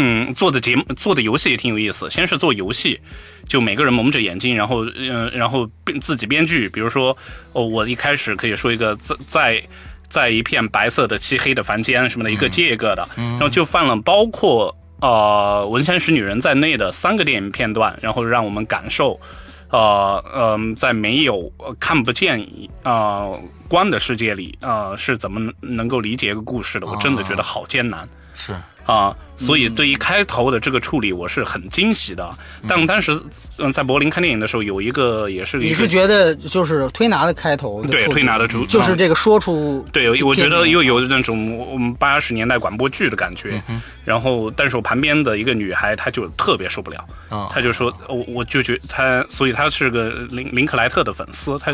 嗯，做的节目做的游戏也挺有意思。先是做游戏，就每个人蒙着眼睛，然后嗯、然后编自己编剧。比如说，哦，我一开始可以说一个在在在一片白色的漆黑的房间什么的，一个接一个的，然后就放了包括呃《文山使女人》在内的三个电影片段，然后让我们感受。呃嗯、在没有呃看不见呃光的世界里，呃是怎么能能够理解一个故事的？我真的觉得好艰难。是啊，所以对于开头的这个处理，我是很惊喜的。但当时，嗯，在柏林看电影的时候，有一个也是你是觉得就是推拿的开头对推拿的主就是这个说出对，我觉得又有那种我们八十年代广播剧的感觉。然后，但是我旁边的一个女孩，她就特别受不了，啊，她就说，我我就觉她，所以她是个林林克莱特的粉丝，她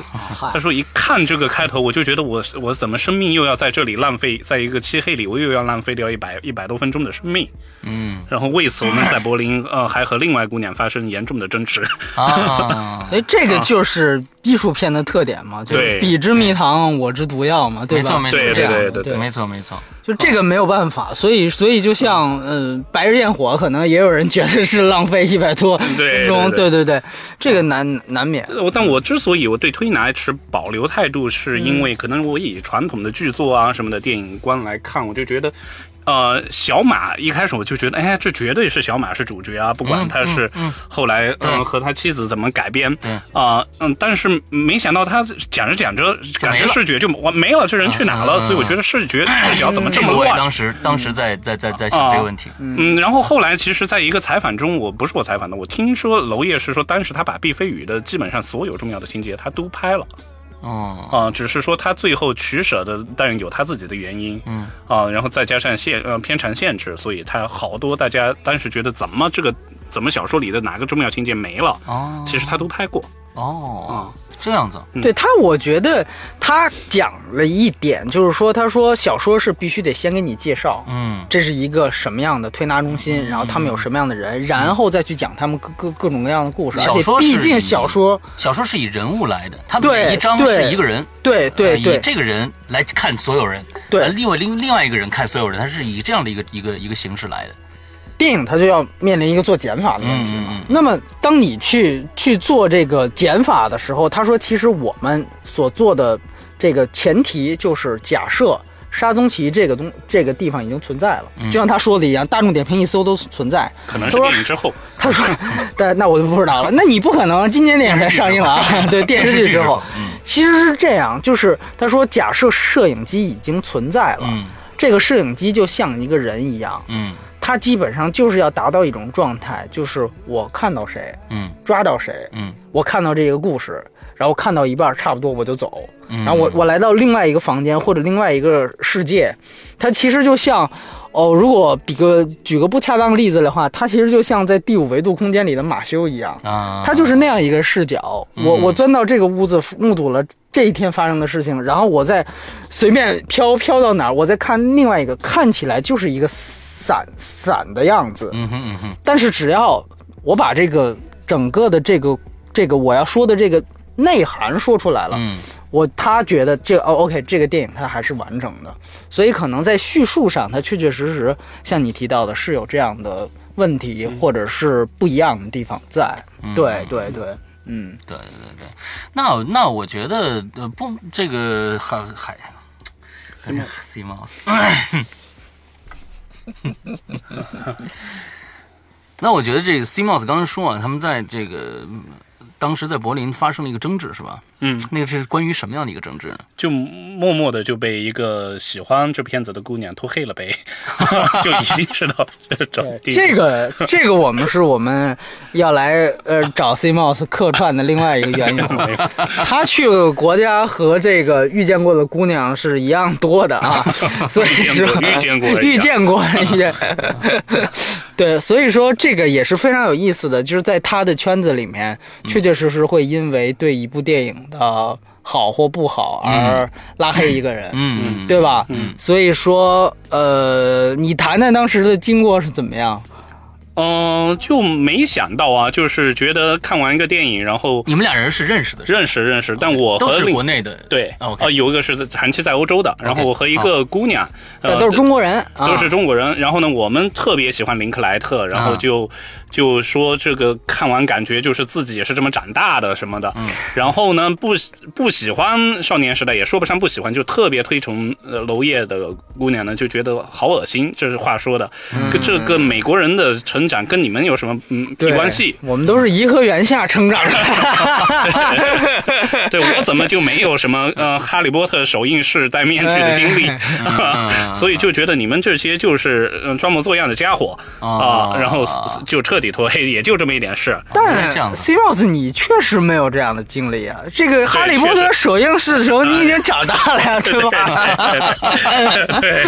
她说一看这个开头，我就觉得我我怎么生命又要在这里浪费，在一个漆黑里，我又要浪费掉一百一百多分钟的生命。嗯。然后为此，我们在柏林呃还和另外姑娘发生严重的争执。啊，所以这个就是艺术片的特点嘛，就彼之蜜糖，我之毒药嘛，对。吧？没错没错，对对对对没错没错，就这个没有办法，所以所以就像呃，白日焰火，可能也有人觉得是浪费一百多分钟，对。对对对，这个难难免。我但我之所以我对推拿持保留态度，是因为可能我以传统的剧作啊什么的电影观来看，我就觉得。呃，小马一开始我就觉得，哎，这绝对是小马是主角啊！不管他是后来嗯、对和他妻子怎么改编，对啊、嗯，但是没想到他讲着讲着，感觉视觉就完没了，这人去哪了？所以我觉得视觉视角怎么这么乱？当时当时在在在在想这个问题，嗯，然后后来其实，在一个采访中，我不是我采访的，我听说娄烨是说，当时他把毕飞宇的基本上所有重要的情节他都拍了。哦，啊、只是说他最后取舍的，当然有他自己的原因，嗯。啊、然后再加上限呃片长限制，所以他好多大家当时觉得怎么这个怎么小说里的哪个重要情节没了，哦，其实他都拍过。哦。啊，这样子，嗯。对他，我觉得他讲了一点，就是说，他说小说是必须得先给你介绍，嗯。这是一个什么样的推拿中心，然后他们有什么样的人，然后再去讲他们各各各种各样的故事。而且小说毕竟小说，小说是以人物来的，他对每一章对是一个人，对对呃以对。这个人来看所有人，对。呃另外另另外一个人看所有人，他是以这样的一个一个一个形式来的，电影它就要面临一个做减法的问题嘛。嗯嗯嗯。那么，当你去去做这个减法的时候，他说，其实我们所做的这个前提就是假设沙宗奇这个东这个地方已经存在了，嗯。就像他说的一样，大众点评一搜都存在。可能说电影之后，他说，但那我就不知道了。那你不可能今年电影才上映了啊？对，电视剧之后，嗯。其实是这样，就是他说，假设摄影机已经存在了，嗯。这个摄影机就像一个人一样，嗯它基本上就是要达到一种状态，就是我看到谁，嗯。抓到谁，嗯。我看到这个故事，然后看到一半差不多我就走，嗯，然后我我来到另外一个房间或者另外一个世界，它其实就像。哦，如果比个举个不恰当的例子的话，它其实就像在第五维度空间里的马修一样，啊，他就是那样一个视角。我嗯。我钻到这个屋子，目睹了这一天发生的事情，然后我再随便飘飘到哪儿，我再看另外一个，看起来就是一个散散的样子。嗯哼嗯哼。但是只要我把这个整个的这个这个我要说的这个内涵说出来了，嗯。我他觉得这哦，OK，这个电影它还是完整的，所以可能在叙述上，它确确实实像你提到的，是有这样的问题，或者是不一样的地方在。嗯。对对对，嗯，对对对，那那我觉得呃不这个还还。C mouse，那我觉得这个 CMOS 刚才说啊，他们在这个当时在柏林发生了一个争执，是吧？嗯，那个是关于什么样的一个争执呢？就默默的就被一个喜欢这片子的姑娘拖黑了呗，就已经知道这种地步。这个这个我们是我们要来呃找 C Mouse 客串的另外一个原因。他去的国家和这个遇见过的姑娘是一样多的啊，所以说遇见过遇见过。遇见，对，所以说这个也是非常有意思的，就是在他的圈子里面，确确实实会因为对一部电影的好或不好而拉黑一个人。嗯，对吧？所以说，呃，你谈谈当时的经过是怎么样？嗯、就没想到啊，就是觉得看完一个电影，然后你们俩人是认识的，认识认识，但我都是和另国内的，对呃，有一个是在长期在欧洲的，然后我和一个姑娘，呃，这都是中国人，啊都是中国人。然后呢，我们特别喜欢林克莱特，然后就、就说这个看完感觉就是自己也是这么长大的什么的。然后呢，不不喜欢少年时代，也说不上不喜欢，就特别推崇呃娄烨的姑娘呢，就觉得好恶心，这是话说的。跟这个美国人的成长跟你们有什么嗯屁关系？我们都是颐和园下成长的。对我怎么就没有什么呃哈利波特首映式戴面具的经历？嗯所以就觉得你们这些就是嗯装模作样的家伙哦啊，然后就彻底脱黑，也就这么一点事。但这样 C Mouse 你确实没有这样的经历啊！这个《哈利波特》首映式的时候，你已经长大了呀，对吧？对，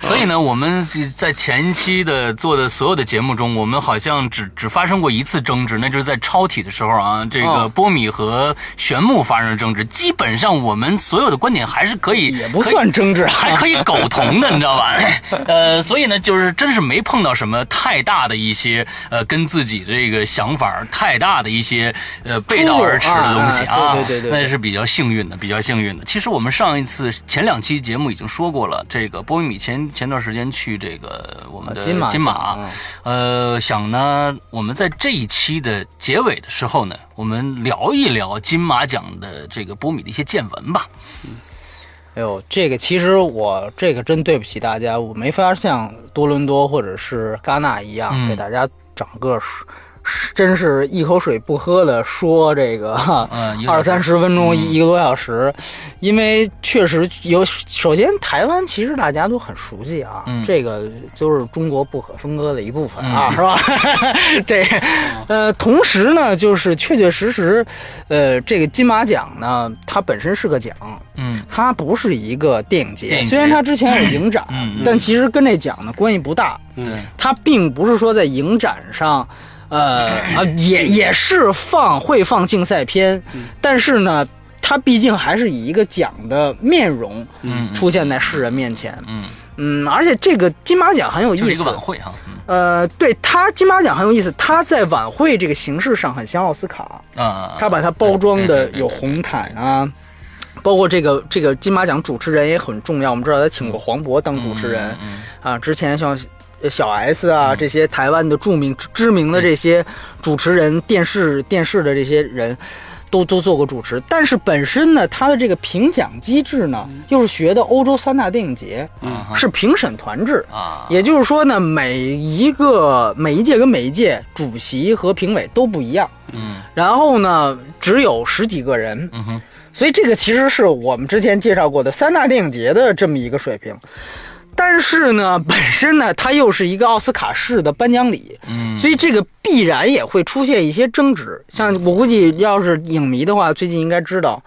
所以呢，我们在前期的做的所有的节目中，我们好像只只发生过一次争执，那就是在超体的时候啊，这个哦波米和玄木发生了争执。基本上我们所有的观点还是可以，也不算争执啊还可以苟同的，你知道吧？呃，所以呢，就是真是没碰到什么太大的一些呃跟自己这个想法太大的一些呃背道而驰的东西啊啊，对对对对那是比较幸运的，比较幸运的。其实我们上一次前两期节目已经说过了，这个波米前前段时间去这个我们的啊金马金马奖呃，呃想呢，我们在这一期的结尾的时候呢，我们聊一聊金马奖的这个波米的一些见闻吧。哎呦，这个其实我这个真对不起大家，我没法像多伦多或者是戛纳一样给大家整个真是一口水不喝的说这个二三十分钟、嗯一一个多小时，因为确实有。首先，台湾其实大家都很熟悉啊，嗯这个就是中国不可分割的一部分啊，嗯是吧？这呃，同时呢，就是确确实实，呃，这个金马奖呢，它本身是个奖，嗯它不是一个电影节，影节虽然它之前有影展，但其实跟这奖呢关系不大。嗯，它并不是说在影展上，呃啊也也是放会放竞赛片，嗯但是呢，他毕竟还是以一个奖的面容嗯出现在世人面前。嗯，嗯，而且这个金马奖很有意思就是一个晚。会哈。嗯呃，对他金马奖很有意思，他在晚会这个形式上很像奥斯卡，啊，他把它包装的有红毯啊，包括这个这个金马奖主持人也很重要。我们知道他请过黄渤当主持人、嗯啊，之前像呃小 S 啊、这些台湾的著名知名的这些主持人、电视电视的这些人。都都做过主持，但是本身呢，它的这个评奖机制呢，又是学的欧洲三大电影节，嗯嗯是评审团制。啊，也就是说呢，每一个每一届跟每一届主席和评委都不一样。嗯然后呢，只有十几个人，嗯哼所以这个其实是我们之前介绍过的三大电影节的这么一个水平。但是呢，本身呢，它又是一个奥斯卡式的颁奖礼，嗯，所以这个必然也会出现一些争执。像我估计，要是影迷的话，最近应该知道，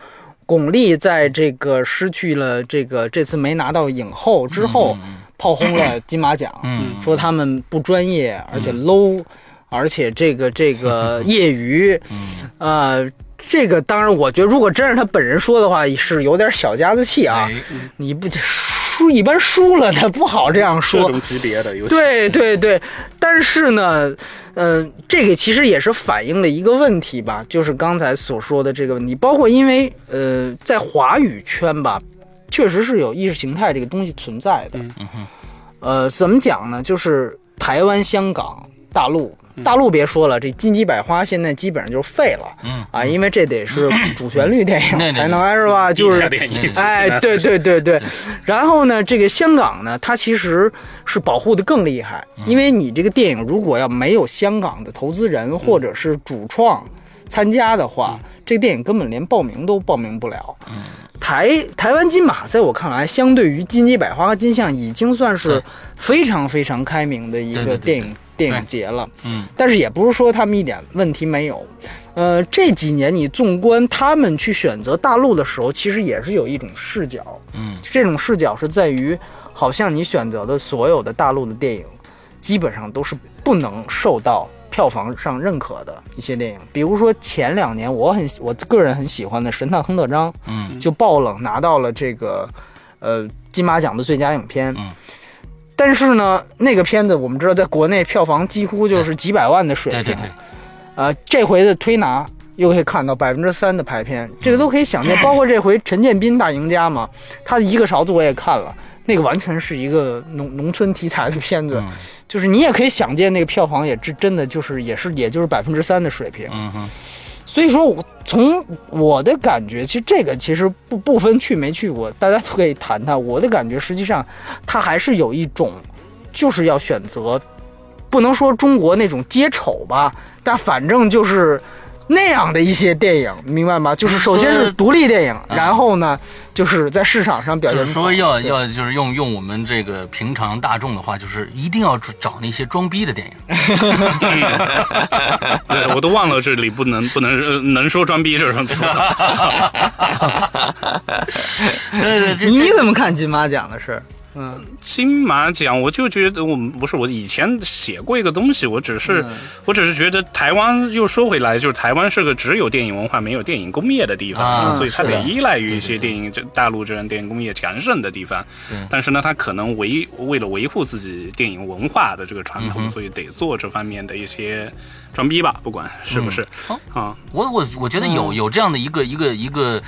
巩俐在这个失去了这个这次没拿到影后之后，炮轰了金马奖，嗯。说他们不专业，而且 low，、而且这个这个业余，呃，这个当然，我觉得如果真是他本人说的话，是有点小家子气啊。哎你不输一般输了的不好这样这说，种级别的游戏，对对对，但是呢，呃，这个其实也是反映了一个问题吧，就是刚才所说的这个问题，包括因为呃，在华语圈吧，确实是有意识形态这个东西存在的。嗯哼呃，怎么讲呢？就是台湾、香港、大陆。大陆别说了，这金鸡百花现在基本上就是废了。嗯啊，因为这得是主旋律 电影才能是吧？就是哎，对对对对。然后呢，这个香港呢，它其实是保护的更厉害，因为你这个电影如果要没有香港的投资人或者是主创参加的话，这个电影根本连报名都报名不了。台台湾金马在我看来，相对于金鸡百花和金像，已经算是非常非常开明的一个电影对电影节了。嗯但是也不是说他们一点问题没有。呃，这几年你纵观他们去选择大陆的时候，其实也是有一种视角，嗯这种视角是在于，好像你选择的所有的大陆的电影，基本上都是不能受到票房上认可的一些电影。比如说前两年我很我个人很喜欢的《神探亨特章》，嗯就爆冷拿到了这个呃金马奖的最佳影片。嗯但是呢，那个片子我们知道，在国内票房几乎就是几百万的水平。对对对，呃，这回的推拿又可以看到百分之三的排片，这个都可以想见。包括这回陈建斌大赢家嘛，他的一个勺子我也看了，那个完全是一个农农村题材的片子，嗯就是你也可以想见那个票房也真真的就是也是也就是百分之三的水平。嗯哼，所以说，我从我的感觉，其实这个其实不不分去没去过，大家都可以谈谈。我的感觉，实际上它还是有一种，就是要选择，不能说中国那种接丑吧，但反正就是那样的一些电影，明白吗？就是首先是独立电影，然后呢，就是在市场上表就是现。说要要就是用用我们这个平常大众的话，就是一定要找那些装逼的电影。对，我都忘了这里不能不能呃能说装逼这种词。对对，这你怎么看金马奖的事？嗯，金马奖，我就觉得我们不是我以前写过一个东西，我只是、我只是觉得台湾又说回来，就是台湾是个只有电影文化没有电影工业的地方，啊所以它得依赖于一些电影这大陆这样电影工业强盛的地方。对但是呢，它可能维为了维护自己电影文化的这个传统，嗯所以得做这方面的一些装逼吧，不管是不是、嗯啊。我我我觉得有嗯。有这样的一个一个一个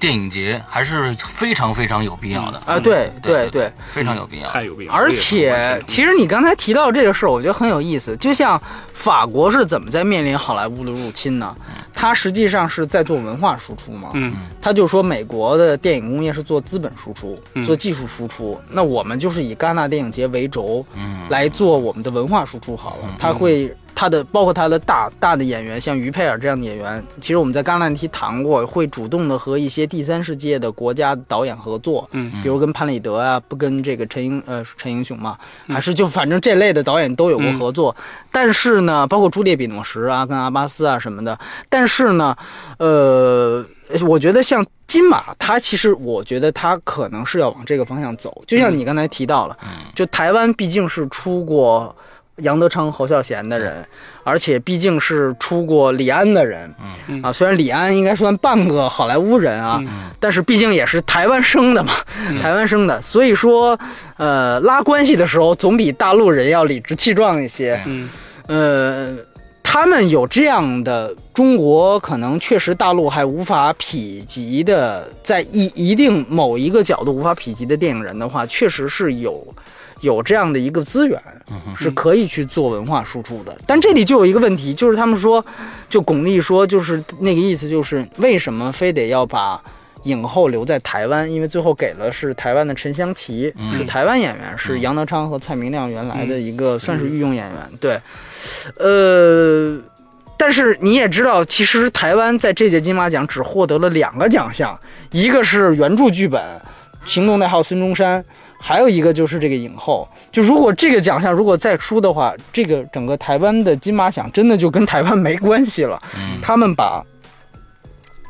电影节，还是非常非常有必要的啊对对对对非常有必要。太有必要，而且，其实你刚才提到这个事儿，我觉得很有意思。就像法国是怎么在面临好莱坞的入侵呢？它实际上是在做文化输出嘛。嗯他就说美国的电影工业是做资本输出，嗯做技术输出。那我们就是以戛纳电影节为轴嗯，来做我们的文化输出好了。他会他的包括他的大大的演员，像于佩尔这样的演员，其实我们在戛纳那期谈过，会主动的和一些第三世界的国家导演合作。嗯比如跟潘礼德啊，不跟这个陈英呃陈英雄嘛，还是就反正这类的导演都有过合作。但是呢，包括朱列·比诺什啊，跟阿巴斯啊什么的。但是呢，呃，我觉得像金马，他其实我觉得他可能是要往这个方向走。就像你刚才提到了，就台湾毕竟是出过。杨德昌、侯孝贤的人，而且毕竟是出过李安的人，嗯。啊，虽然李安应该算半个好莱坞人啊，但是毕竟也是台湾生的嘛，台湾生的，所以说，呃，拉关系的时候总比大陆人要理直气壮一些。嗯。呃，他们有这样的中国可能确实大陆还无法匹及的，在一一定某一个角度无法匹及的电影人的话，确实是有有这样的一个资源，是可以去做文化输出的。但这里就有一个问题，就是他们说，就巩俐说，就是那个意思，就是为什么非得要把。影后留在台湾，因为最后给了是台湾的陈香琪，嗯是台湾演员，是杨德昌和蔡明亮原来的一个算是御用演员。对，呃，但是你也知道，其实台湾在这届金马奖只获得了两个奖项，一个是原著剧本《行动代号孙中山》，还有一个就是这个影后。就如果这个奖项如果再输的话，这个整个台湾的金马奖真的就跟台湾没关系了。他们把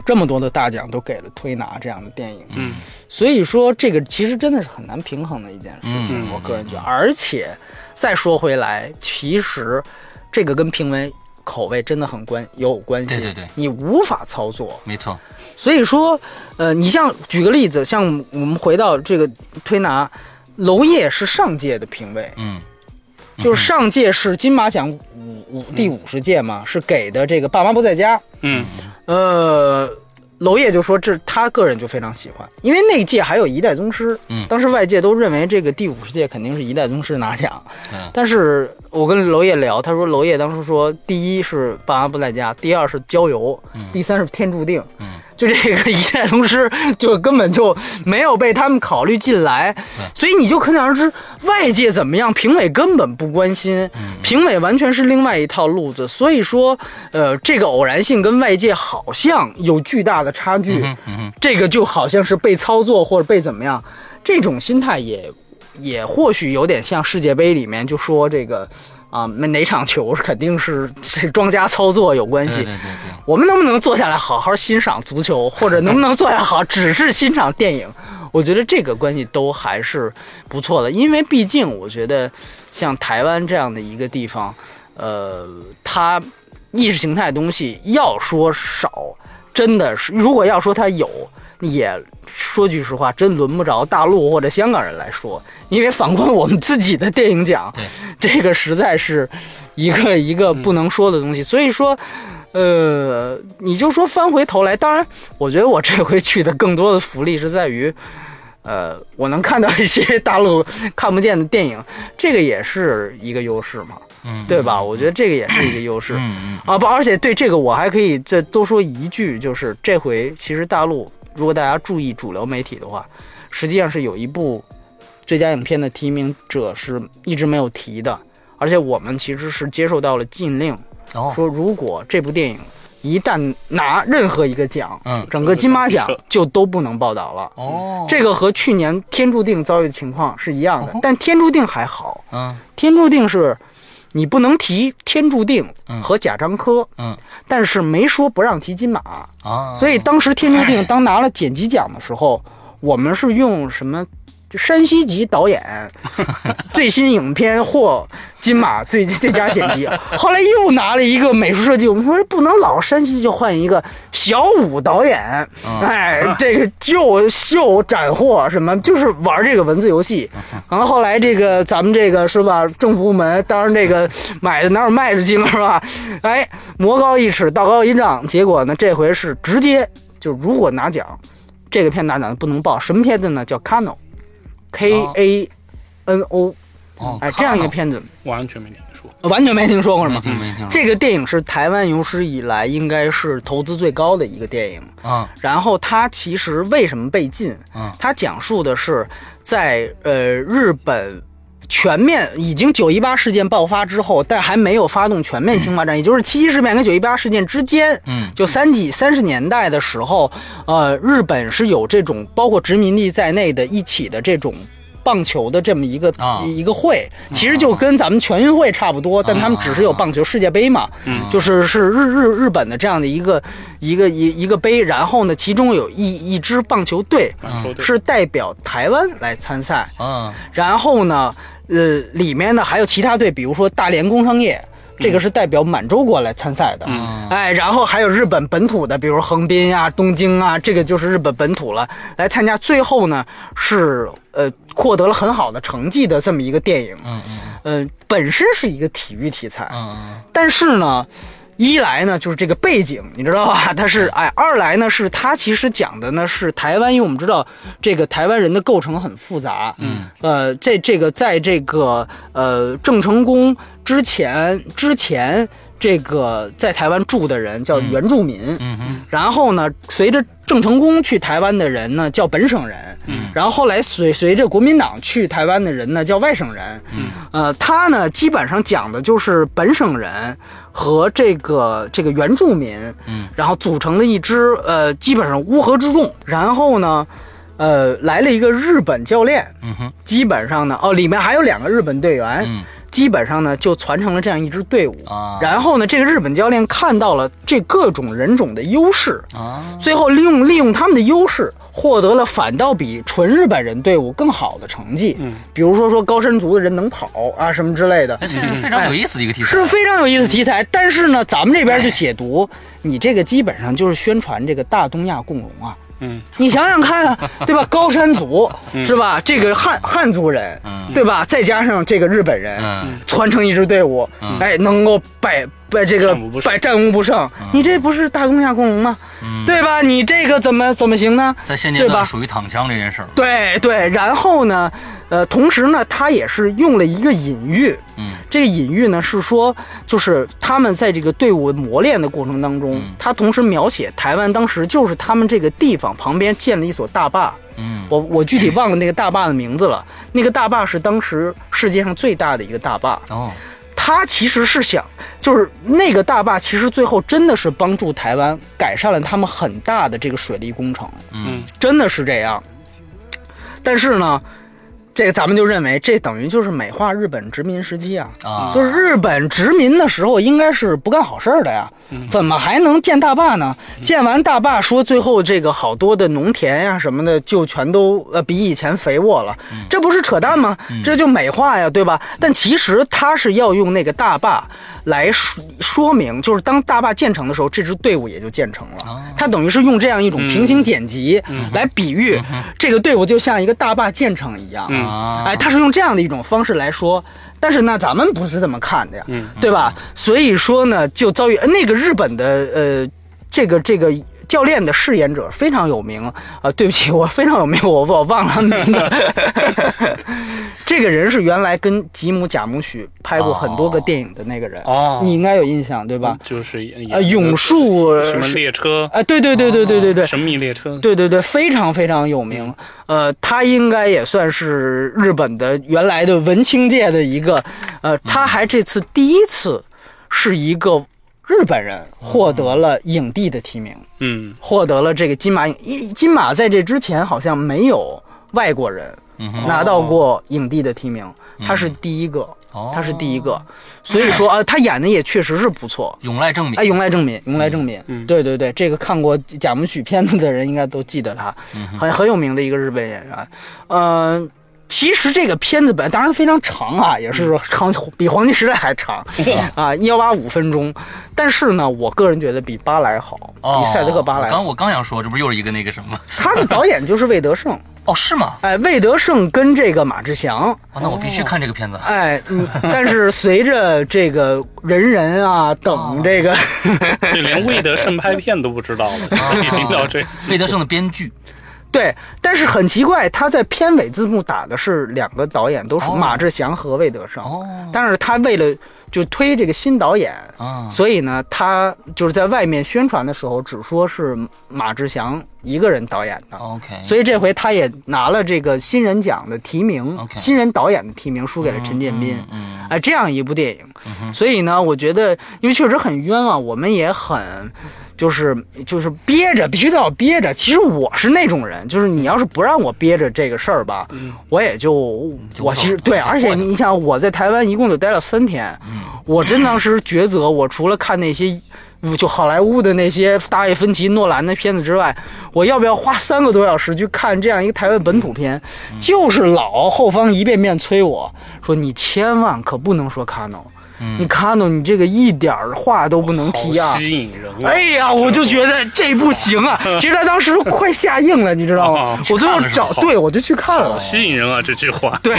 这么多的大奖都给了《推拿》这样的电影，嗯所以说这个其实真的是很难平衡的一件事情，嗯我个人觉得。而且再说回来，其实这个跟评委口味真的很关有关系，对对对。你无法操作。没错，所以说，呃，你像举个例子，像我们回到这个推拿，娄烨是上届的评委，嗯。就是上届是金马奖五五第五十届嘛，是给的这个《爸妈不在家》。嗯。呃，娄烨就说这他个人就非常喜欢，因为那届还有一代宗师，嗯。当时外界都认为这个第五十届肯定是一代宗师拿奖，嗯。但是我跟娄烨聊，他说娄烨当时说，第一是爸妈不在家，第二是郊游，第三是天注定，嗯就这个一代宗师就根本就没有被他们考虑进来，所以你就可想而知，外界怎么样，评委根本不关心，评委完全是另外一套路子。所以说，呃，这个偶然性跟外界好像有巨大的差距，这个就好像是被操作或者被怎么样，这种心态也也或许有点像世界杯里面就说这个。啊，那哪场球肯定是这庄家操作有关系。对对对对，我们能不能坐下来好好欣赏足球，或者能不能坐下来好只是欣赏电影？我觉得这个关系都还是不错的，因为毕竟我觉得像台湾这样的一个地方，呃，它意识形态东西要说少，真的是如果要说它有，也说句实话，真轮不着大陆或者香港人来说，因为反观我们自己的电影奖，这个实在是一个一个不能说的东西。所以说，呃，你就说翻回头来，当然，我觉得我这回去的更多的福利是在于。呃，我能看到一些大陆看不见的电影，这个也是一个优势嘛，嗯，对吧？我觉得这个也是一个优势。嗯嗯啊不，而且对这个我还可以再多说一句，就是这回其实大陆如果大家注意主流媒体的话，实际上是有一部最佳影片的提名者是一直没有提的，而且我们其实是接受到了禁令，哦，说如果这部电影一旦拿任何一个奖，嗯整个金马奖就都不能报道了。哦，这个和去年《天注定》遭遇的情况是一样的，但《天注定》还好，嗯《天注定》是你不能提《天注定》和贾樟柯，嗯。但是没说不让提金马，啊，所以当时《天注定》当拿了剪辑奖的时候，我们是用什么？山西籍导演 最新影片获金马最最佳剪辑，后来又拿了一个美术设计。我们说不能老山西就换一个小武导演，哎，这个就秀斩获什么，就是玩这个文字游戏。然后后来这个咱们这个是吧，政府部门当然这个买的哪有卖的精是吧？哎，魔高一尺，道高一丈，结果呢这回是直接就如果拿奖，这个片拿奖不能报，什么片子呢？叫 Kano。K A N O，哦，哎，这样一个片子完全没听说。完全没听说过是没吗？没听，这个电影是台湾有史以来应该是投资最高的一个电影。啊然后它其实为什么被禁？嗯它讲述的是在呃日本全面已经九一八事件爆发之后，但还没有发动全面侵华战，也就是七七事变跟九一八事件之间，嗯。就三几三十年代的时候，呃，日本是有这种包括殖民地在内的一起的这种。棒球的这么一个、啊。一个会，其实就跟咱们全运会差不多，但他们只是有棒球世界杯嘛，嗯。就是是日日日本的这样的一个一个一一个杯，然后呢，其中有一一支棒球队棒球队是代表台湾来参赛，嗯。然后呢，呃，里面呢还有其他队，比如说大连工商业，这个是代表满洲国来参赛的，嗯。哎，然后还有日本本土的，比如横滨啊、东京啊，这个就是日本本土了，来参加。最后呢是呃获得了很好的成绩的这么一个电影，嗯嗯呃，本身是一个体育题材，嗯。但是呢，一来呢就是这个背景，你知道吧？它是哎，二来呢是它其实讲的呢是台湾，因为我们知道这个台湾人的构成很复杂，嗯，呃，这这个在这个呃郑成功之前之前。这个在台湾住的人叫原住民，嗯哼。然后呢，随着郑成功去台湾的人呢叫本省人，嗯，然后后来随随着国民党去台湾的人呢叫外省人，嗯，呃，他呢基本上讲的就是本省人和这个这个原住民，嗯，然后组成的一支呃基本上乌合之众，然后呢，呃来了一个日本教练，嗯哼。基本上呢哦里面还有两个日本队员，嗯基本上呢就传承了这样一支队伍。啊，然后呢，这个日本教练看到了这各种人种的优势，啊最后利用利用他们的优势，获得了反倒比纯日本人队伍更好的成绩。嗯，比如说说高山族的人能跑啊什么之类的，哎，这是非常有意思的一个题材，是非常有意思题材。但是呢，咱们这边就解读，你这个基本上就是宣传这个大东亚共荣啊。嗯，你想想看啊，对吧？高山族是吧？这个汉汉族人，嗯对吧？再加上这个日本人，嗯传承一支队伍，嗯哎，能够百百这个战无不胜。百战无不胜，你这不是大东亚共荣吗？嗯，对吧？你这个怎么怎么行呢？在现阶对吧段属于躺枪这件事儿，对对，然后呢，呃，同时呢，他也是用了一个隐喻，嗯。这个隐喻呢是说，就是他们在这个队伍磨练的过程当中，嗯他同时描写台湾当时就是他们这个地方旁边建了一所大坝，嗯。我我具体忘了那个大坝的名字了，那个大坝是当时世界上最大的一个大坝，哦他其实是想，就是那个大坝其实最后真的是帮助台湾改善了他们很大的这个水利工程，嗯真的是这样。但是呢，这个咱们就认为这等于就是美化日本殖民时期啊。啊，就是日本殖民的时候，应该是不干好事儿的呀，嗯怎么还能建大坝呢？建完大坝，说最后这个好多的农田呀什么的，就全都呃比以前肥沃了，嗯这不是扯淡吗？这就美化呀，对吧？但其实他是要用那个大坝来说说明，就是当大坝建成的时候，这支队伍也就建成哦了。他等于是用这样一种平行剪辑嗯来比喻这个队伍就像一个大坝建成一样。哎，他是用这样的一种方式来说，但是呢，咱们不是这么看的呀，嗯对吧？所以说呢，就遭遇呃那个日本的呃，这个这个。教练的饰演者非常有名啊、呃对不起，我非常有名，我我忘了名字。这个人是原来跟吉姆贾姆许拍过很多个电影的那个人，哦你应该有印象对吧？就是演呃，永树什么列车啊、对对对对对对对，神秘列车，对对对，非常非常有名。呃，他应该也算是日本的原来的文青界的一个，呃，他还这次第一次是一个日本人获得了影帝的提名，嗯获得了这个金马影。因金马在这之前好像没有外国人拿到过影帝的提名，他是第一个，哦他是第一个。所以说啊，他演的也确实是不错。永濑正敏哎，，永濑正敏，永濑正敏，嗯对对对，这个看过贾木许片子的人应该都记得他，很很有名的一个日本演员。呃，其实这个片子本来当然非常长啊，也是长比《黄金时代》还长 啊，幺八五分钟。但是呢，我个人觉得比巴莱好，哦比赛德克巴莱好。我刚我刚想说，这不又是一个那个什么？他的导演就是魏德胜，哦，是吗？哎，魏德胜跟这个马志祥，哦，那我必须看这个片子。哎，嗯，但是随着这个人人啊等这个。这连魏德胜拍片都不知道了，已经到这，魏德胜的编剧，对，但是很奇怪，他在片尾字幕打的是两个导演，都是哦马志祥和魏德胜。哦但是他为了就推这个新导演，啊，所以呢，他就是在外面宣传的时候只说是马志祥一个人导演的。OK，所以这回他也拿了这个新人奖的提名新人导演的提名输给了陈建斌。嗯，嗯哎，这样一部电影，所以呢，我觉得，因为确实很冤枉，我们也很，就是就是憋着，必须都要憋着。其实我是那种人，就是你要是不让我憋着这个事儿吧，我也就就我其实对，而且你想，我在台湾一共就待了三天，我真当时抉择，我除了看那些。就好莱坞的那些大卫芬奇、诺兰的片子之外，我要不要花三个多小时去看这样一个台湾本土片？就是老后方一遍遍催我说：“你千万可不能说卡诺，你卡诺你这个一点儿话都不能提啊！”吸引人啊！哎呀，我就觉得这不行啊！其实他当时快下映了，你知道吗哦？我最后找对我就去看了好。吸引人啊！这句话，对，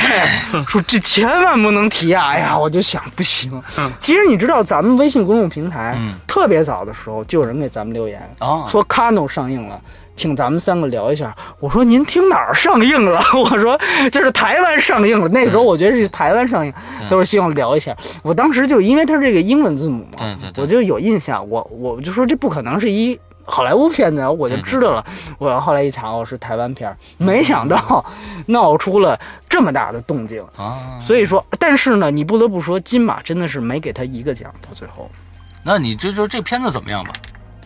说这千万不能提啊！哎呀，我就想不行嗯。其实你知道，咱们微信公众平台嗯特别早的时候就有人给咱们留言，哦，说《卡诺》上映了。请咱们三个聊一下。我说您听哪儿上映了？我说这是台湾上映了。那时候我觉得是台湾上映，都是希望聊一下。我当时就因为它这个英文字母嘛，我就有印象。我我就说这不可能是一好莱坞片子，我就知道了。我后来一查，哦是台湾片儿，没想到闹出了这么大的动静。啊，所以说，但是呢，你不得不说，金马真的是没给他一个奖，到最后。那你就说这片子怎么样吧？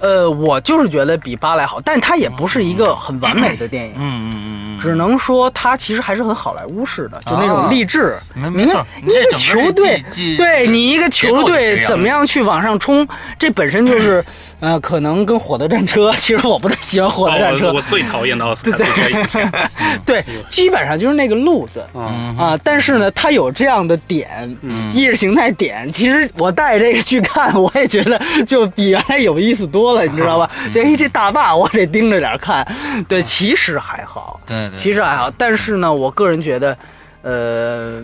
呃，我就是觉得比巴莱好，但它也不是一个很完美的电影，嗯嗯嗯嗯，只能说它其实还是很好莱坞式的，就那种励志。没没错，一个球队，对你一个球队怎么样去往上冲，这本身就是，呃，可能跟火的战车，其实我不太喜欢火的战车哦我，我最讨厌的奥斯卡。对，基本上就是那个路子。嗯啊，但是呢，它有这样的点，意识形态点。其实我带这个去看，我也觉得就比原来有意思多了，你知道吧？这哎，这大坝我得盯着点看。对，其实还好，对对，其实还好。但是呢，我个人觉得，呃，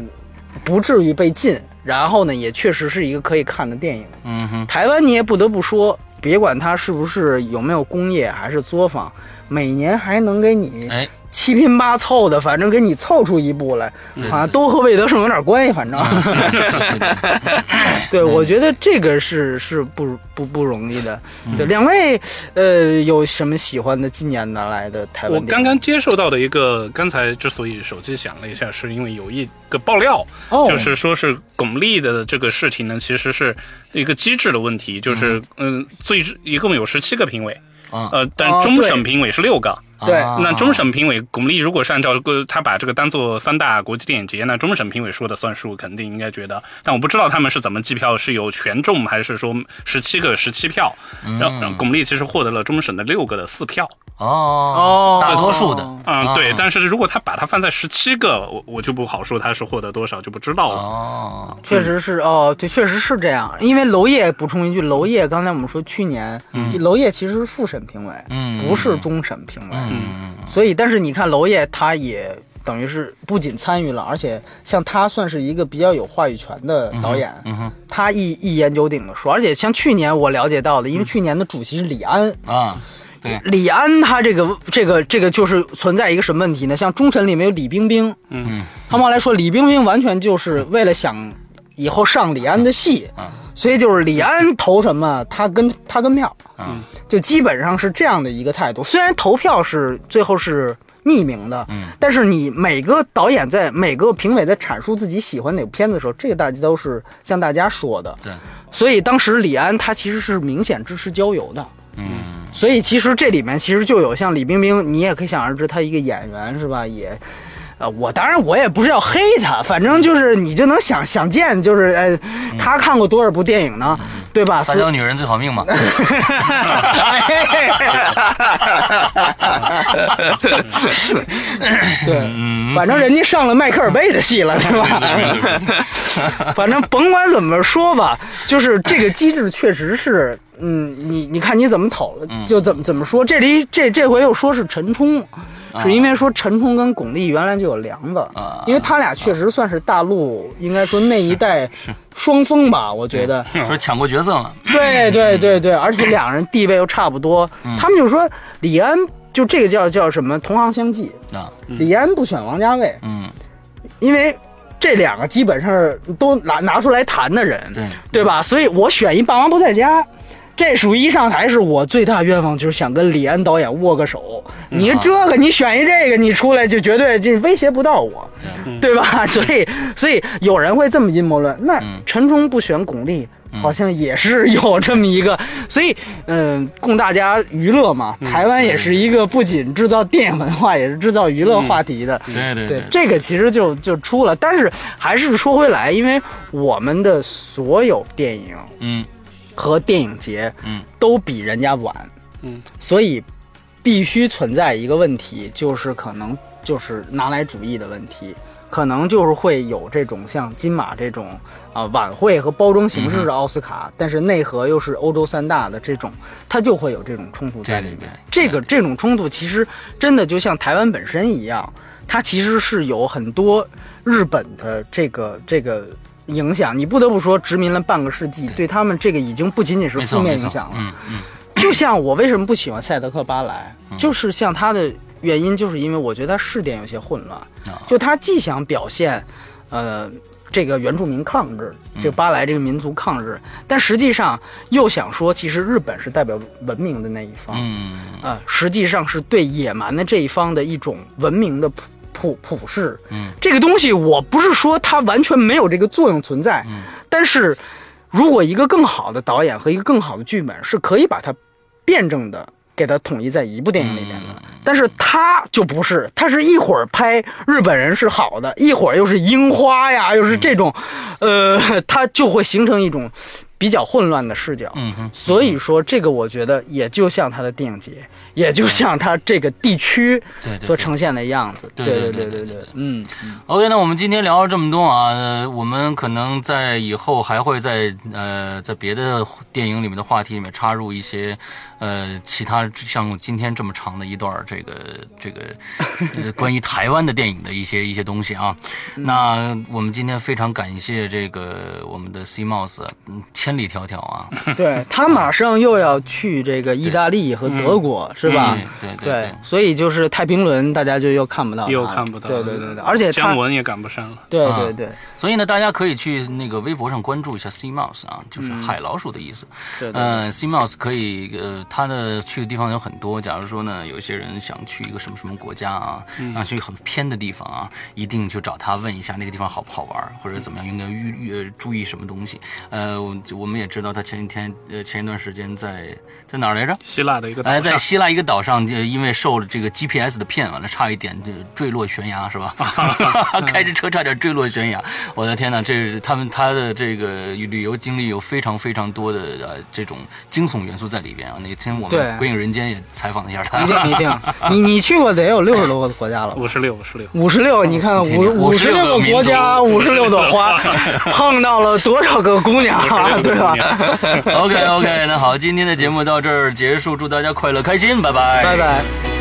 不至于被禁。然后呢，也确实是一个可以看的电影。嗯哼，台湾你也不得不说，别管它是不是有没有工业还是作坊，每年还能给你哎，七拼八凑的，反正给你凑出一部来，好像都和魏德胜有点关系。反正，对，我觉得这个是是不不不容易的。对，两位呃有什么喜欢的今年拿来的台湾我？刚刚接受到的一个，刚才之所以手机响了一下，是因为有一个爆料，哦。就是说是巩俐的这个事情呢，其实是一个机制的问题，就是嗯，最一共有十七个评委，啊。呃，但哦终审评委是六个，对啊那终审评委巩俐如果是按照个他把这个当做三大国际电影节，那终审评委说的算数，肯定应该觉得。但我不知道他们是怎么计票，是有权重还是说十七个十七票？让让巩俐其实获得了终审的六个的四票。哦哦，大多数的，嗯，啊对。但是如果他把它放在十七个，我我就不好说他是获得多少，就不知道了。哦，确实是哦，对，确实是这样。因为娄烨补充一句，娄烨刚才我们说去年，娄烨其实是复审评委，嗯不是终审评委。嗯所以，但是你看娄烨，他也等于是不仅参与了，而且像他算是一个比较有话语权的导演，嗯哼他一一言九鼎的说。而且像去年我了解到的，因为去年的主席是李安，啊，对，李安他这个这个这个就是存在一个什么问题呢？像忠臣里面有李冰冰，嗯，他们后来说李冰冰完全就是为了想以后上李安的戏，嗯所以就是李安投什么，他跟他跟票，嗯，就基本上是这样的一个态度。虽然投票是最后是匿名的，嗯，但是你每个导演在每个评委在阐述自己喜欢哪部片子的时候，这个大家都是向大家说的。对，所以当时李安他其实是明显支持郊游的。嗯所以其实这里面其实就有像李冰冰，你也可以想而知，他一个演员是吧？也，呃，我当然我也不是要黑他，反正就是你就能想想见，就是呃，他看过多少部电影呢？对吧？撒娇女人最好命嘛，对，反正人家上了迈克尔贝的戏了，对吧？反正甭管怎么说吧，就是这个机制确实是，嗯，你你看你怎么讨论，就怎么怎么说。这里这这回又说是陈冲，是因为说陈冲跟巩俐原来就有梁子啊，因为他俩确实算是大陆应该说那一代双峰吧，我觉得。说抢过角色嘛，对对对对，而且两人地位又差不多，他们就说李安就这个叫叫什么同行相忌，啊，李安不选王家卫，嗯，因为这两个基本上是都拿拿出来谈的人，对，对吧？所以我选一霸王不在家。这属于一上台是我最大愿望，就是想跟李安导演握个手。你这个，你选一这个，你出来就绝对就威胁不到我，对吧？所以，所以有人会这么阴谋论。那陈冲不选巩俐，好像也是有这么一个。所以，嗯、供大家娱乐嘛。台湾也是一个不仅制造电影文化，也是制造娱乐话题的。对对对，这个其实就就出了，但是还是说回来，因为我们的所有电影嗯和电影节，嗯，都比人家晚，嗯，所以必须存在一个问题，就是可能就是拿来主义的问题。可能就是会有这种像金马这种啊、晚会和包装形式是奥斯卡，但是内核又是欧洲三大的这种，它就会有这种冲突在里面。对对对这个这种冲突其实真的就像台湾本身一样，它其实是有很多日本的这个这个影响。你不得不说，殖民了半个世纪，对他们这个已经不仅仅是负面影响了。嗯嗯就像我为什么不喜欢赛德克巴莱，就是像他的原因，就是因为我觉得他视点有些混乱。啊就他既想表现，呃，这个原住民抗日，这个巴莱这个民族抗日，但实际上又想说，其实日本是代表文明的那一方，嗯啊、实际上是对野蛮的这一方的一种文明的普普普世。嗯，这个东西我不是说它完全没有这个作用存在，嗯。但是如果一个更好的导演和一个更好的剧本是可以把它辩证的给它统一在一部电影里面的，嗯。但是他就不是，他是一会儿拍日本人是好的，一会儿又是樱花呀，又是这种，呃，他就会形成一种比较混乱的视角。嗯哼，所以说，这个我觉得也就像他的电影节，也就像它这个地区。所呈现的样子。对对对对对对对，嗯，OK，那我们今天聊了这么多啊，呃我们可能在以后还会在呃在别的电影里面的话题里面插入一些呃其他像今天这么长的一段这个这个、呃、关于台湾的电影的一些一些东西啊。那我们今天非常感谢这个我们的 C Mouse，嗯，千里迢迢啊，对他马上又要去这个意大利和德国，是吧？嗯对对对。所以就是太平轮，大家就又看不到，又看不到对对对对，而且他姜，文也赶不上了。啊对对对。所以呢，大家可以去那个微博上关注一下 C Mouse 啊，就是海老鼠的意思。对对，嗯，C Mouse 可以，呃，他的去的地方有很多。假如说呢，有一些人想去一个什么什么国家啊，啊，去很偏的地方啊，一定就找他问一下那个地方好不好玩，或者怎么样，应该预预注意什么东西。呃，我我们也知道他前几天，呃，前一段时间在在哪儿来着？希腊的一个岛哎，在，希腊一个岛上，就因为受了这个 GPS 的骗，完了差一点就坠落悬崖，是吧？开着车差点坠落悬崖，我的天哪！这是他们他的这个旅游经历有非常非常多的呃这种惊悚元素在里边啊。那天我对们《鬼影人间》也采访了一下他，一定一定，你你去过得有六十多个国家了？五十六，五十六。五十六，你看五五十六个国家，五十六朵花，碰到了多少个姑娘啊，对吧？OK OK，那好，今天的节目到这儿结束，祝大家快乐开心，拜拜，拜拜。